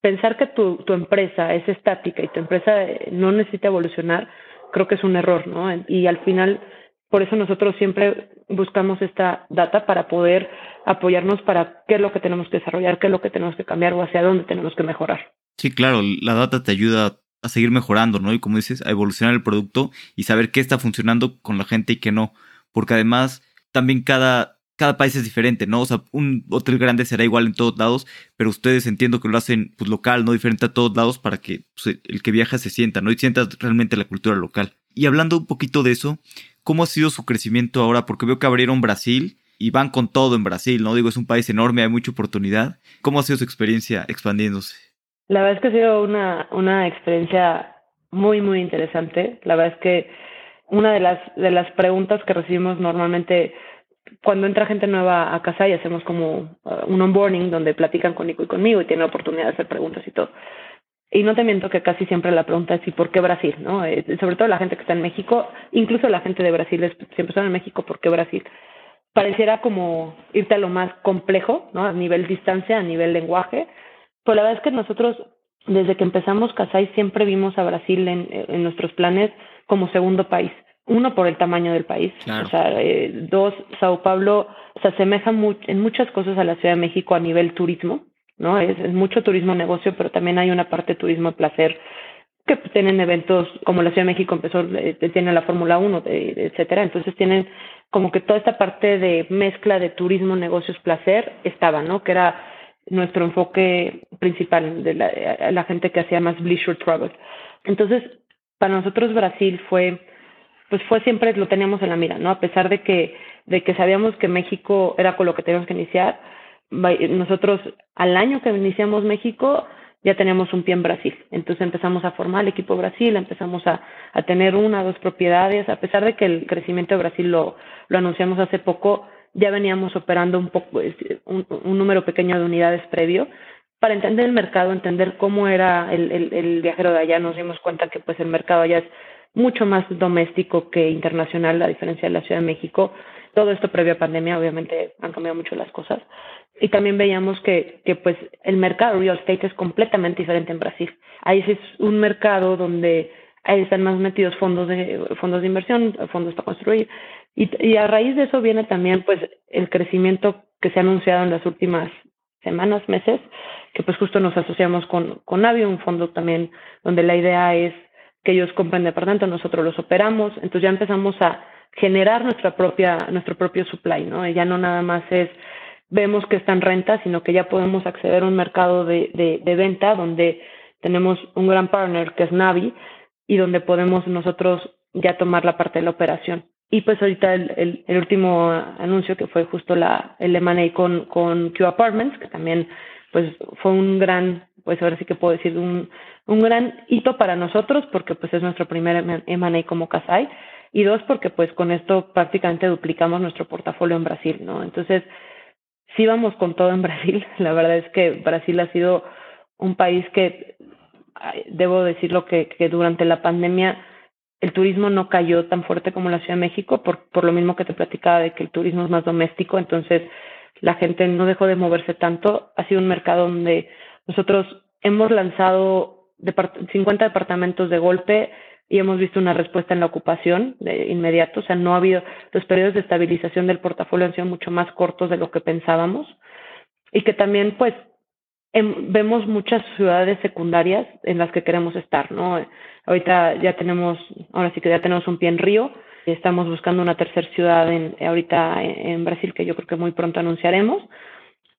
pensar que tu, tu empresa es estática y tu empresa eh, no necesita evolucionar, creo que es un error, ¿no? Y al final, por eso nosotros siempre buscamos esta data para poder apoyarnos para qué es lo que tenemos que desarrollar, qué es lo que tenemos que cambiar o hacia dónde tenemos que mejorar. Sí, claro, la data te ayuda a seguir mejorando, ¿no? Y como dices, a evolucionar el producto y saber qué está funcionando con la gente y qué no. Porque además, también cada, cada país es diferente, ¿no? O sea, un hotel grande será igual en todos lados, pero ustedes entiendo que lo hacen pues, local, ¿no? Diferente a todos lados para que pues, el que viaja se sienta, ¿no? Y sienta realmente la cultura local. Y hablando un poquito de eso, ¿cómo ha sido su crecimiento ahora? Porque veo que abrieron Brasil y van con todo en Brasil, ¿no? Digo, es un país enorme, hay mucha oportunidad. ¿Cómo ha sido su experiencia expandiéndose? La verdad es que ha sido una, una experiencia muy, muy interesante. La verdad es que una de las, de las preguntas que recibimos normalmente cuando entra gente nueva a casa y hacemos como uh, un onboarding donde platican con Nico y conmigo y tienen la oportunidad de hacer preguntas y todo. Y no te miento que casi siempre la pregunta es ¿y por qué Brasil? ¿no? Eh, sobre todo la gente que está en México, incluso la gente de Brasil, es, siempre están en México, ¿por qué Brasil? Pareciera como irte a lo más complejo, ¿no? A nivel distancia, a nivel lenguaje. Pero la verdad es que nosotros, desde que empezamos Casai, siempre vimos a Brasil en, en nuestros planes como segundo país uno por el tamaño del país, o sea, eh, dos, Sao Paulo se asemeja en muchas cosas a la Ciudad de México a nivel turismo, ¿no? Es, mucho turismo negocio, pero también hay una parte de turismo de placer que tienen eventos como la Ciudad de México empezó, eh, tiene la Fórmula 1, etcétera, entonces tienen como que toda esta parte de mezcla de turismo, negocios, placer estaba, ¿no? Que era nuestro enfoque principal de la, la gente que hacía más leisure travel. Entonces, para nosotros Brasil fue pues fue siempre lo teníamos en la mira, ¿no? A pesar de que, de que sabíamos que México era con lo que teníamos que iniciar, nosotros al año que iniciamos México ya teníamos un pie en Brasil. Entonces empezamos a formar el equipo Brasil, empezamos a, a tener una, dos propiedades, a pesar de que el crecimiento de Brasil lo, lo anunciamos hace poco, ya veníamos operando un poco, un, un número pequeño de unidades previo, para entender el mercado, entender cómo era el, el, el, viajero de allá, nos dimos cuenta que pues el mercado allá es mucho más doméstico que internacional, a diferencia de la Ciudad de México. Todo esto previo a pandemia, obviamente han cambiado mucho las cosas. Y también veíamos que, que pues el mercado real estate es completamente diferente en Brasil. Ahí es un mercado donde ahí están más metidos fondos de fondos de inversión, fondos para construir. Y, y a raíz de eso viene también pues el crecimiento que se ha anunciado en las últimas semanas, meses, que pues justo nos asociamos con, con Navi, un fondo también donde la idea es que ellos compran departamentos, nosotros los operamos, entonces ya empezamos a generar nuestra propia, nuestro propio supply, ¿no? Ya no nada más es vemos que está en renta, sino que ya podemos acceder a un mercado de, de, de venta donde tenemos un gran partner que es Navi y donde podemos nosotros ya tomar la parte de la operación. Y pues ahorita el, el, el último anuncio que fue justo la, el M&A con, con Q Apartments, que también pues fue un gran, pues ahora sí que puedo decir, un, un gran hito para nosotros porque pues es nuestro primer M&A como Casai y dos porque pues con esto prácticamente duplicamos nuestro portafolio en Brasil, ¿no? Entonces, sí vamos con todo en Brasil. La verdad es que Brasil ha sido un país que debo decirlo que, que durante la pandemia el turismo no cayó tan fuerte como la Ciudad de México por, por lo mismo que te platicaba de que el turismo es más doméstico, entonces la gente no dejó de moverse tanto. Ha sido un mercado donde nosotros hemos lanzado 50 departamentos de golpe y hemos visto una respuesta en la ocupación de inmediato. O sea, no ha habido, los periodos de estabilización del portafolio han sido mucho más cortos de lo que pensábamos. Y que también, pues, em, vemos muchas ciudades secundarias en las que queremos estar, ¿no? Ahorita ya tenemos, ahora sí que ya tenemos un pie en Río, y estamos buscando una tercera ciudad en, ahorita en Brasil que yo creo que muy pronto anunciaremos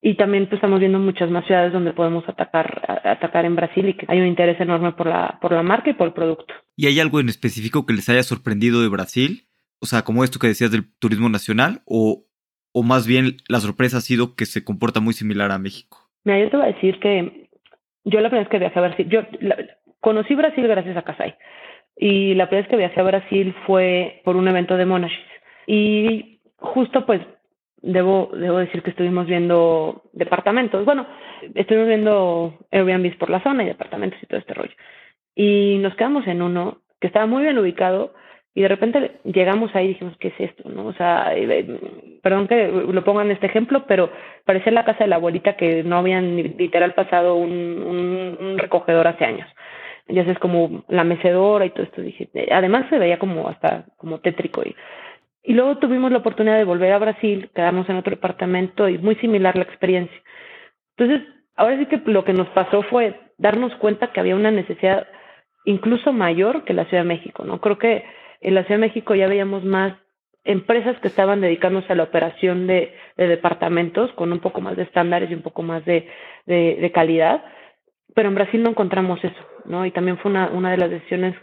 y también pues, estamos viendo muchas más ciudades donde podemos atacar atacar en Brasil y que hay un interés enorme por la por la marca y por el producto. ¿Y hay algo en específico que les haya sorprendido de Brasil? O sea, como esto que decías del turismo nacional o o más bien la sorpresa ha sido que se comporta muy similar a México. Mira, yo te voy a decir que yo la primera vez que viajé a Brasil, yo conocí Brasil gracias a Casai. Y la primera vez que viajé a Brasil fue por un evento de Monash. Y justo pues debo, decir que estuvimos viendo departamentos. Bueno, estuvimos viendo Airbnb por la zona y departamentos y todo este rollo. Y nos quedamos en uno que estaba muy bien ubicado y de repente llegamos ahí y dijimos, ¿qué es esto? ¿no? O sea, perdón que lo pongan este ejemplo, pero parecía la casa de la abuelita que no habían literal pasado un, un, un recogedor hace años. Ya sabes, como la mecedora y todo esto. Dije, además se veía como hasta como tétrico y y luego tuvimos la oportunidad de volver a Brasil, quedarnos en otro departamento y muy similar la experiencia. Entonces, ahora sí que lo que nos pasó fue darnos cuenta que había una necesidad incluso mayor que la Ciudad de México, ¿no? Creo que en la Ciudad de México ya veíamos más empresas que estaban dedicándose a la operación de, departamentos con un poco más de estándares y un poco más de, calidad, pero en Brasil no encontramos eso, ¿no? Y también fue una de las decisiones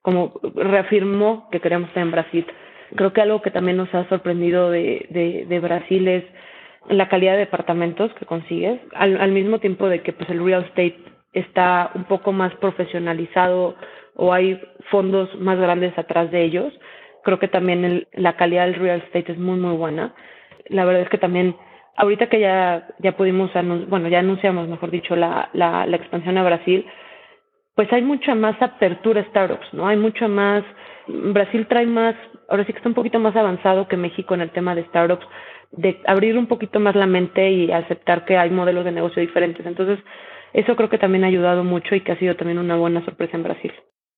como reafirmó que queríamos estar en Brasil. Creo que algo que también nos ha sorprendido de, de, Brasil es la calidad de departamentos que consigues, al, al mismo tiempo de que pues el real estate está un poco más profesionalizado o hay fondos más grandes atrás de ellos. Creo que también la calidad del real estate es muy, muy buena. La verdad es que también, ahorita que ya, ya pudimos, bueno, ya anunciamos, mejor dicho, la, la, la expansión a Brasil, pues hay mucha más apertura a startups, ¿no? Hay mucha más, Brasil trae más, ahora sí que está un poquito más avanzado que México en el tema de startups, de abrir un poquito más la mente y aceptar que hay modelos de negocio diferentes. Entonces, eso creo que también ha ayudado mucho y que ha sido también una buena sorpresa en Brasil.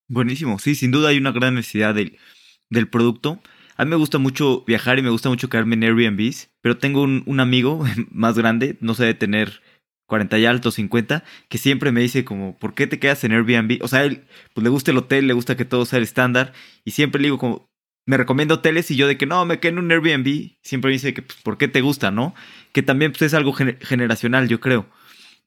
Buenísimo, sí, sin duda hay una gran necesidad del, del producto. A mí me gusta mucho viajar y me gusta mucho quedarme en Airbnbs, pero tengo un, un amigo más grande, no sé de tener 40 y alto, 50, que siempre me dice como, ¿por qué te quedas en Airbnb? O sea, él, pues le gusta el hotel, le gusta que todo sea el estándar, y siempre le digo como, me recomiendo hoteles y yo de que no, me quedo en un Airbnb, siempre me dice que, pues, ¿por qué te gusta, no? Que también pues, es algo generacional, yo creo.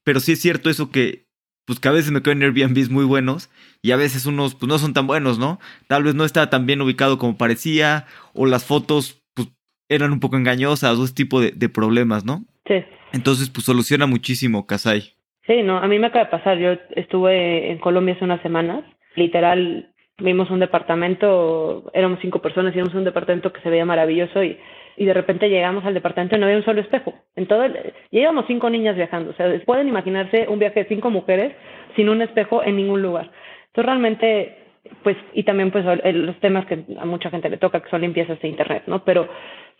Pero sí es cierto eso que, pues que a veces me quedo en Airbnbs muy buenos y a veces unos, pues no son tan buenos, ¿no? Tal vez no está tan bien ubicado como parecía o las fotos, pues eran un poco engañosas o ese tipo de, de problemas, ¿no? Sí. Entonces, pues soluciona muchísimo Casay. Sí, no, a mí me acaba de pasar. Yo estuve en Colombia hace unas semanas. Literal, vimos un departamento, éramos cinco personas y vimos un departamento que se veía maravilloso y, y de repente llegamos al departamento y no había un solo espejo. En todo íbamos cinco niñas viajando. O sea, pueden imaginarse un viaje de cinco mujeres sin un espejo en ningún lugar. Entonces, realmente, pues, y también, pues, los temas que a mucha gente le toca, que son limpiezas de Internet, ¿no? Pero,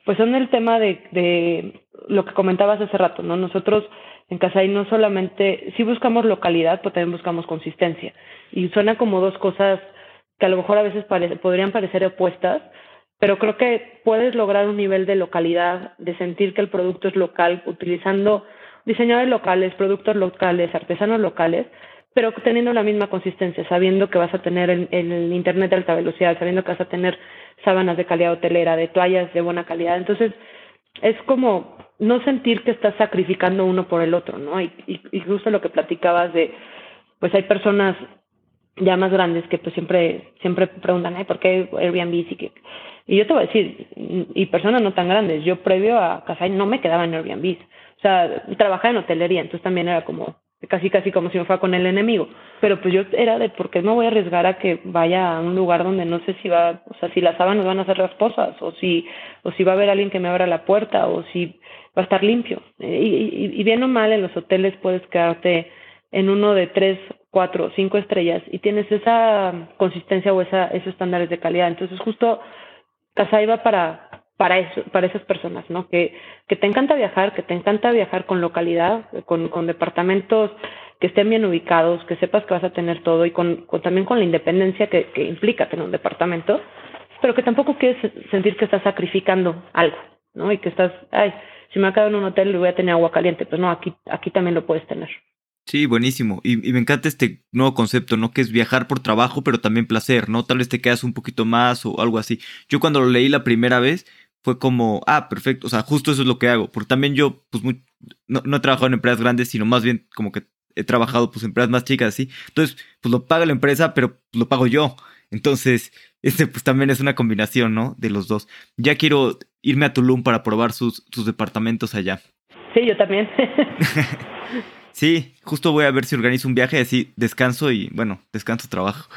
pues, son el tema de, de lo que comentabas hace rato, ¿no? Nosotros en Casay no solamente, sí buscamos localidad, pero también buscamos consistencia. Y suena como dos cosas que a lo mejor a veces podrían parecer opuestas, pero creo que puedes lograr un nivel de localidad, de sentir que el producto es local, utilizando diseñadores locales, productos locales, artesanos locales, pero teniendo la misma consistencia, sabiendo que vas a tener el, el, Internet de alta velocidad, sabiendo que vas a tener sábanas de calidad hotelera, de toallas de buena calidad. Entonces, es como no sentir que estás sacrificando uno por el otro, ¿no? Y, y, justo lo que platicabas de, pues hay personas ya más grandes que pues siempre siempre preguntan, ¿por qué Airbnb? Y, y yo te voy a decir, y personas no tan grandes, yo previo a Casay no me quedaba en Airbnb. O sea, trabajaba en hotelería, entonces también era como, casi casi como si me fuera con el enemigo. Pero pues yo era de, ¿por qué me voy a arriesgar a que vaya a un lugar donde no sé si va, o sea, si las sábanas van a ser rasposas, o si, o si va a haber alguien que me abra la puerta, o si va a estar limpio. Y, y, y bien o mal en los hoteles puedes quedarte en uno de tres, cuatro, cinco estrellas y tienes esa consistencia o esa, esos estándares de calidad. Entonces justo Casa iba para para eso, para esas personas, ¿no? Que, que te encanta viajar, que te encanta viajar con localidad, con, con departamentos que estén bien ubicados, que sepas que vas a tener todo y con, con también con la independencia que, que implica tener un departamento, pero que tampoco quieres sentir que estás sacrificando algo, ¿no? Y que estás, ay, si me acabo en un hotel voy a tener agua caliente, pues no, aquí, aquí también lo puedes tener. Sí, buenísimo. Y, y, me encanta este nuevo concepto, ¿no? Que es viajar por trabajo, pero también placer, ¿no? Tal vez te quedas un poquito más o algo así. Yo cuando lo leí la primera vez, fue como, ah, perfecto, o sea, justo eso es lo que hago, porque también yo, pues, muy, no, no he trabajado en empresas grandes, sino más bien como que he trabajado, pues, en empresas más chicas, así. Entonces, pues, lo paga la empresa, pero lo pago yo. Entonces, este, pues, también es una combinación, ¿no? De los dos. Ya quiero irme a Tulum para probar sus, sus departamentos allá. Sí, yo también. Sí, justo voy a ver si organizo un viaje, así descanso y, bueno, descanso trabajo.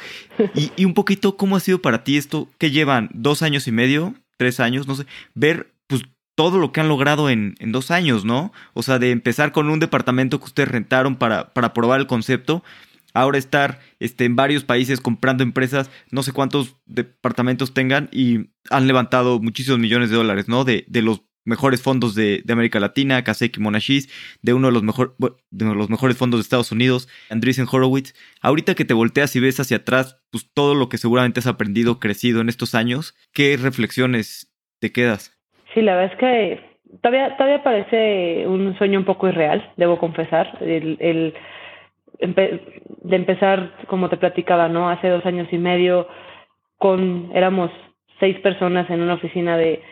Y, y un poquito, ¿cómo ha sido para ti esto? que llevan? ¿Dos años y medio? Tres años, no sé, ver pues todo lo que han logrado en, en dos años, ¿no? O sea, de empezar con un departamento que ustedes rentaron para, para probar el concepto, ahora estar este, en varios países comprando empresas, no sé cuántos departamentos tengan y han levantado muchísimos millones de dólares, ¿no? De, de los mejores fondos de, de América Latina, Kasek y Monashis, de uno de los, mejor, de los mejores fondos de Estados Unidos, Andreessen Horowitz. Ahorita que te volteas y ves hacia atrás, pues todo lo que seguramente has aprendido, crecido en estos años, ¿qué reflexiones te quedas? Sí, la verdad es que todavía, todavía parece un sueño un poco irreal, debo confesar. El, el de empezar, como te platicaba, ¿no? Hace dos años y medio, con, éramos seis personas en una oficina de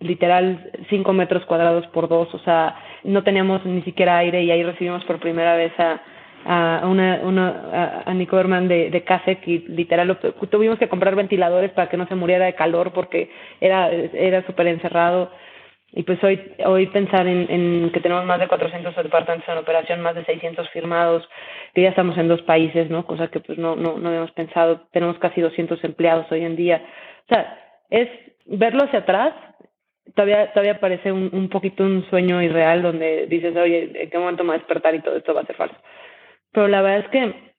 literal cinco metros cuadrados por dos, o sea, no teníamos ni siquiera aire y ahí recibimos por primera vez a, a una, una a Nico Herman de, de CASEC y literal tuvimos que comprar ventiladores para que no se muriera de calor porque era, era súper encerrado. Y pues hoy, hoy pensar en, en que tenemos más de 400 departamentos en operación, más de 600 firmados, que ya estamos en dos países, ¿no? Cosa que pues no, no, no habíamos pensado. Tenemos casi 200 empleados hoy en día. O sea, es verlo hacia atrás, todavía, todavía parece un, un poquito un sueño irreal donde dices, oye, ¿en qué momento me voy a despertar y todo esto va a ser falso? Pero la verdad es que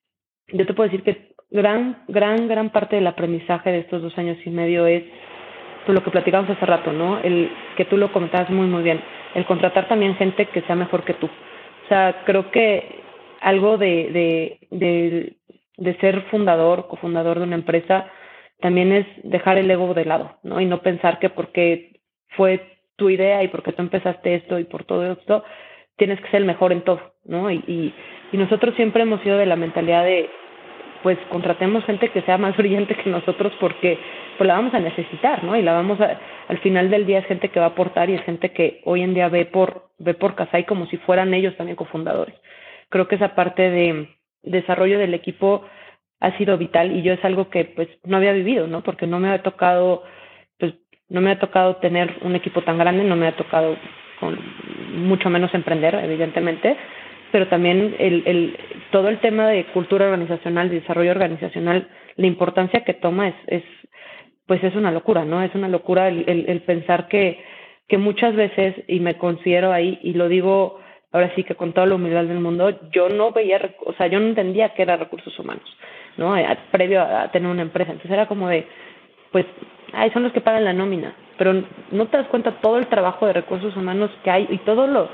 yo te puedo decir que gran, gran, gran parte del aprendizaje de estos dos años y medio es lo que platicamos hace rato, ¿no? El que tú lo comentabas muy, muy bien, el contratar también gente que sea mejor que tú. O sea, creo que algo de, de, de, de ser fundador, cofundador de una empresa, también es dejar el ego de lado, ¿no? Y no pensar que porque fue tu idea y porque tú empezaste esto y por todo esto, tienes que ser el mejor en todo, ¿no? Y, y, y nosotros siempre hemos sido de la mentalidad de, pues contratemos gente que sea más brillante que nosotros porque pues la vamos a necesitar, ¿no? Y la vamos a, al final del día es gente que va a aportar y es gente que hoy en día ve por, ve por Casai como si fueran ellos también cofundadores. Creo que esa parte de desarrollo del equipo ha sido vital y yo es algo que pues no había vivido, ¿no? Porque no me ha tocado, pues no me ha tocado tener un equipo tan grande, no me ha tocado con mucho menos emprender, evidentemente, pero también el, el, todo el tema de cultura organizacional, de desarrollo organizacional, la importancia que toma es, es pues es una locura, ¿no? Es una locura el, el, el pensar que, que muchas veces, y me considero ahí, y lo digo ahora sí que con toda la humildad del mundo, yo no veía, o sea, yo no entendía qué era recursos humanos, ¿no? Previo a tener una empresa. Entonces era como de, pues, ay, son los que pagan la nómina, pero no te das cuenta todo el trabajo de recursos humanos que hay y todo lo,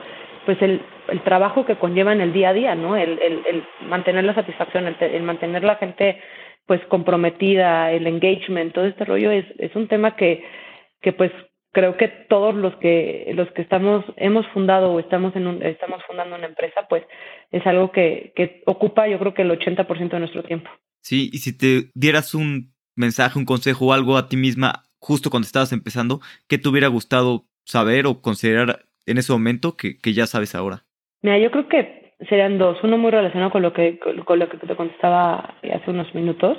pues el, el trabajo que conlleva en el día a día, ¿no? El, el, el mantener la satisfacción, el, el mantener la gente pues comprometida, el engagement, todo este rollo es, es un tema que, que pues creo que todos los que los que estamos hemos fundado o estamos en un, estamos fundando una empresa pues es algo que, que ocupa yo creo que el 80% de nuestro tiempo. Sí, y si te dieras un mensaje, un consejo o algo a ti misma justo cuando estabas empezando, ¿qué te hubiera gustado saber o considerar en ese momento que, que ya sabes ahora? Mira, yo creo que serían dos. Uno muy relacionado con lo que, con lo que te contestaba hace unos minutos,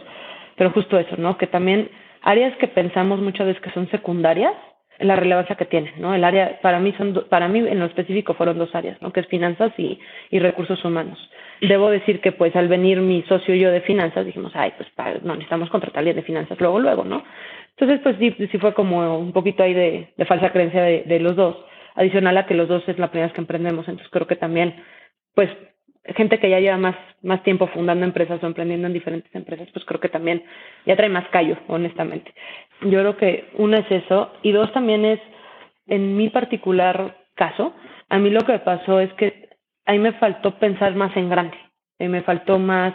pero justo eso, ¿no? Que también áreas que pensamos muchas veces que son secundarias, la relevancia que tienen, ¿no? El área, para mí son, para mí en lo específico fueron dos áreas, ¿no? Que es finanzas y, y recursos humanos. Debo decir que pues al venir mi socio y yo de finanzas dijimos, ay, pues no, necesitamos contratar a alguien de finanzas luego, luego, ¿no? Entonces pues sí, sí fue como un poquito ahí de, de falsa creencia de, de los dos adicional a que los dos es la primera vez que emprendemos. Entonces creo que también, pues, gente que ya lleva más, más tiempo fundando empresas o emprendiendo en diferentes empresas, pues creo que también ya trae más callo, honestamente. Yo creo que uno es eso y dos también es, en mi particular caso, a mí lo que pasó es que a mí me faltó pensar más en grande, eh, me faltó más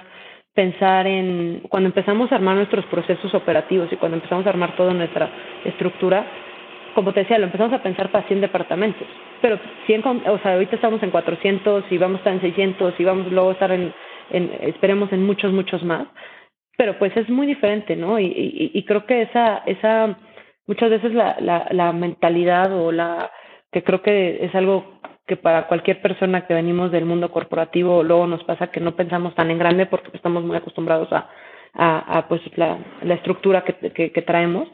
pensar en, cuando empezamos a armar nuestros procesos operativos y cuando empezamos a armar toda nuestra estructura, como te decía, lo empezamos a pensar para 100 departamentos, pero 100, o sea, ahorita estamos en 400 y vamos a estar en 600 y vamos luego a estar en, esperemos en muchos, muchos más, pero pues es muy diferente, ¿no? Y, y, creo que esa, esa, muchas veces la, la, la mentalidad o la, que creo que es algo que para cualquier persona que venimos del mundo corporativo luego nos pasa que no pensamos tan en grande porque estamos muy acostumbrados a, a, pues la, la estructura que, que traemos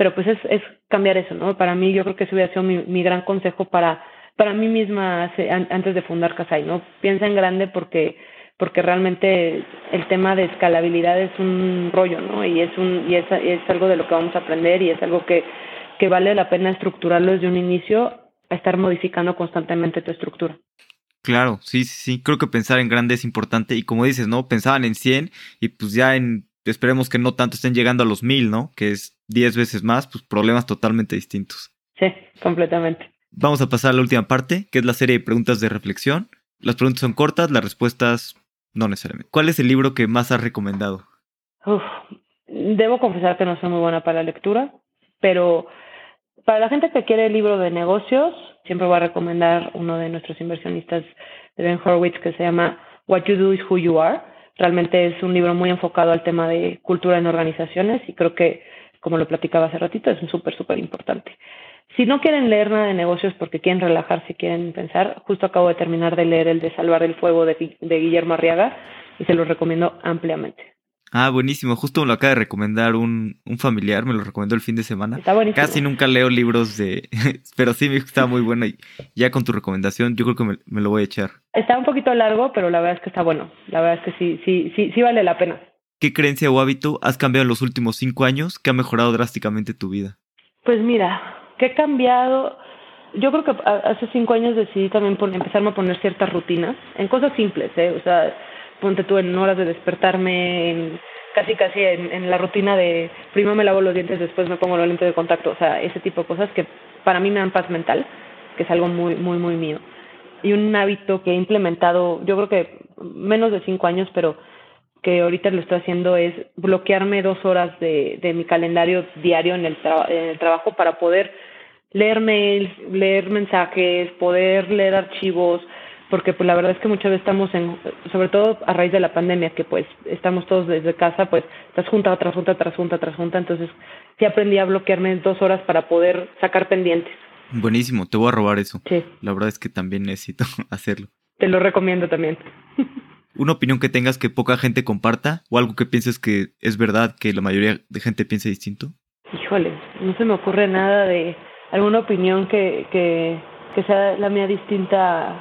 pero pues es, es cambiar eso, ¿no? Para mí yo creo que ese hubiera sido mi, mi gran consejo para, para mí misma antes de fundar Casai, ¿no? Piensa en grande porque porque realmente el tema de escalabilidad es un rollo, ¿no? Y es un y es, es algo de lo que vamos a aprender y es algo que, que vale la pena estructurarlo desde un inicio a estar modificando constantemente tu estructura. Claro, sí, sí, sí. Creo que pensar en grande es importante. Y como dices, ¿no? Pensaban en 100 y pues ya en esperemos que no tanto estén llegando a los mil, ¿no? Que es 10 veces más, pues problemas totalmente distintos. Sí, completamente. Vamos a pasar a la última parte, que es la serie de preguntas de reflexión. Las preguntas son cortas, las respuestas no necesariamente. ¿Cuál es el libro que más has recomendado? Uf, debo confesar que no soy muy buena para la lectura, pero para la gente que quiere el libro de negocios, siempre voy a recomendar uno de nuestros inversionistas de Ben Horowitz que se llama What You Do is Who You Are. Realmente es un libro muy enfocado al tema de cultura en organizaciones y creo que, como lo platicaba hace ratito, es un súper, súper importante. Si no quieren leer nada de negocios porque quieren relajarse, quieren pensar, justo acabo de terminar de leer el de Salvar el Fuego de, de Guillermo Arriaga y se lo recomiendo ampliamente. Ah, buenísimo. Justo me lo acaba de recomendar un, un familiar, me lo recomendó el fin de semana. Está buenísimo. Casi nunca leo libros de... pero sí, me dijo que estaba muy bueno y ya con tu recomendación yo creo que me, me, lo voy a echar. Está un poquito largo, pero la verdad es que está bueno. La verdad es que sí, sí, sí, sí vale la pena. ¿Qué creencia o hábito has cambiado en los últimos cinco años que ha mejorado drásticamente tu vida? Pues mira, ¿qué he cambiado? Yo creo que hace cinco años decidí también empezarme a poner ciertas rutinas en cosas simples, ¿eh? O sea, ponte tú en horas de despertarme, en, casi casi en, la rutina de primero me lavo los dientes, después me pongo los lentes de contacto, o sea, ese tipo de cosas que para mí me dan paz mental, que es algo muy, muy, muy mío. Y un hábito que he implementado, yo creo que menos de cinco años, pero que ahorita lo estoy haciendo es bloquearme dos horas de, de mi calendario diario en el, en el trabajo para poder leer mails, leer mensajes, poder leer archivos, porque pues la verdad es que muchas veces estamos en, sobre todo a raíz de la pandemia, que pues estamos todos desde casa, pues estás junta tras junta, tras junta, tras junta, entonces sí aprendí a bloquearme dos horas para poder sacar pendientes. Buenísimo, te voy a robar eso. Sí. La verdad es que también necesito hacerlo. Te lo recomiendo también. Una opinión que tengas que poca gente comparta o algo que pienses que es verdad que la mayoría de gente piense distinto. Híjole, no se me ocurre nada de alguna opinión que, que, que sea la mía distinta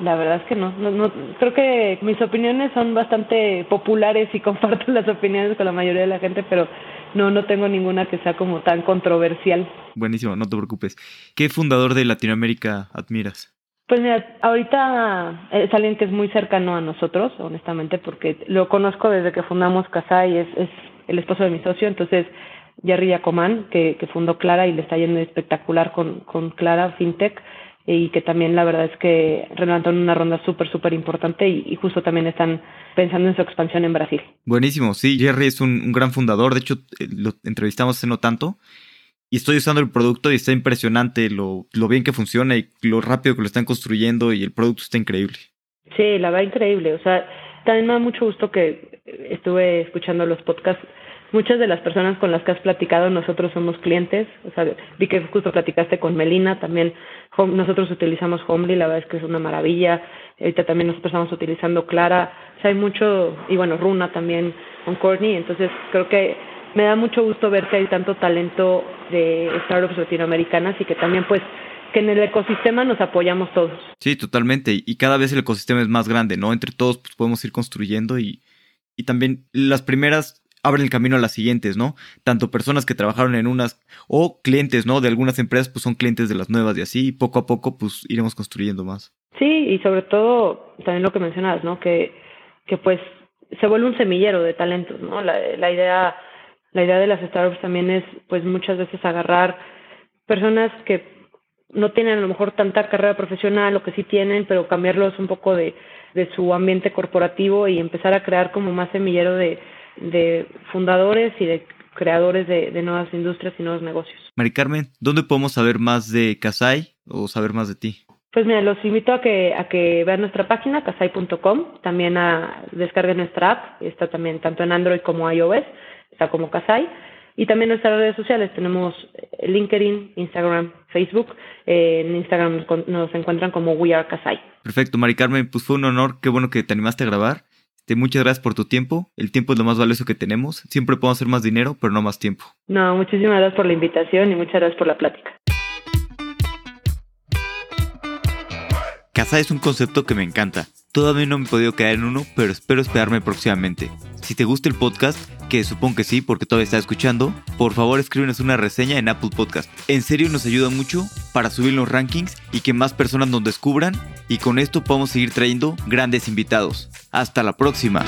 la verdad es que no, no, no, creo que mis opiniones son bastante populares y comparto las opiniones con la mayoría de la gente, pero no, no tengo ninguna que sea como tan controversial. Buenísimo, no te preocupes. ¿Qué fundador de Latinoamérica admiras? Pues mira, ahorita es alguien que es muy cercano a nosotros, honestamente, porque lo conozco desde que fundamos Casai, es, es el esposo de mi socio, entonces Jerry Yacomán, que, que fundó Clara y le está yendo espectacular con, con Clara FinTech y que también la verdad es que en una ronda súper, súper importante y, y, justo también están pensando en su expansión en Brasil. Buenísimo, sí, Jerry es un, un gran fundador, de hecho eh, lo entrevistamos hace no tanto y estoy usando el producto y está impresionante lo, lo bien que funciona y lo rápido que lo están construyendo y el producto está increíble. Sí, la verdad increíble, o sea, también me da mucho gusto que estuve escuchando los podcasts muchas de las personas con las que has platicado nosotros somos clientes, o sea, vi que justo platicaste con Melina, también nosotros utilizamos Homely, la verdad es que es una maravilla, ahorita también nosotros estamos utilizando Clara, o sea, hay mucho, y bueno, Runa también con Courtney, entonces creo que me da mucho gusto ver que hay tanto talento de startups latinoamericanas y que también pues que en el ecosistema nos apoyamos todos. Sí, totalmente, y cada vez el ecosistema es más grande, ¿no? Entre todos pues, podemos ir construyendo y, y también las primeras abren el camino a las siguientes, ¿no? Tanto personas que trabajaron en unas o clientes, ¿no? De algunas empresas, pues son clientes de las nuevas y así, y poco a poco, pues iremos construyendo más. Sí, y sobre todo también lo que mencionabas, ¿no? Que, que pues se vuelve un semillero de talentos, ¿no? La, la idea la idea de las startups también es, pues muchas veces agarrar personas que no tienen a lo mejor tanta carrera profesional o que sí tienen, pero cambiarlos un poco de, de su ambiente corporativo y empezar a crear como más semillero de, de fundadores y de creadores de, de, nuevas industrias y nuevos negocios. Mari Carmen, ¿dónde podemos saber más de Casai o saber más de ti? Pues mira, los invito a que, a que vean nuestra página, casai.com, también a descarguen nuestra app, está también tanto en Android como iOS, está como Casai, y también nuestras redes sociales, tenemos LinkedIn, Instagram, Facebook, eh, en Instagram nos encuentran como We Are Casai. Perfecto, Mari Carmen, pues fue un honor, qué bueno que te animaste a grabar muchas gracias por tu tiempo. El tiempo es lo más valioso que tenemos. Siempre podemos hacer más dinero, pero no más tiempo. No, muchísimas gracias por la invitación y muchas gracias por la plática. Casa es un concepto que me encanta. Todavía no me he podido quedar en uno, pero espero esperarme próximamente. Si te gusta el podcast, que supongo que sí porque todavía está escuchando, por favor escríbenos una reseña en Apple Podcast. En serio nos ayuda mucho para subir los rankings y que más personas nos descubran y con esto podemos seguir trayendo grandes invitados. Hasta la próxima.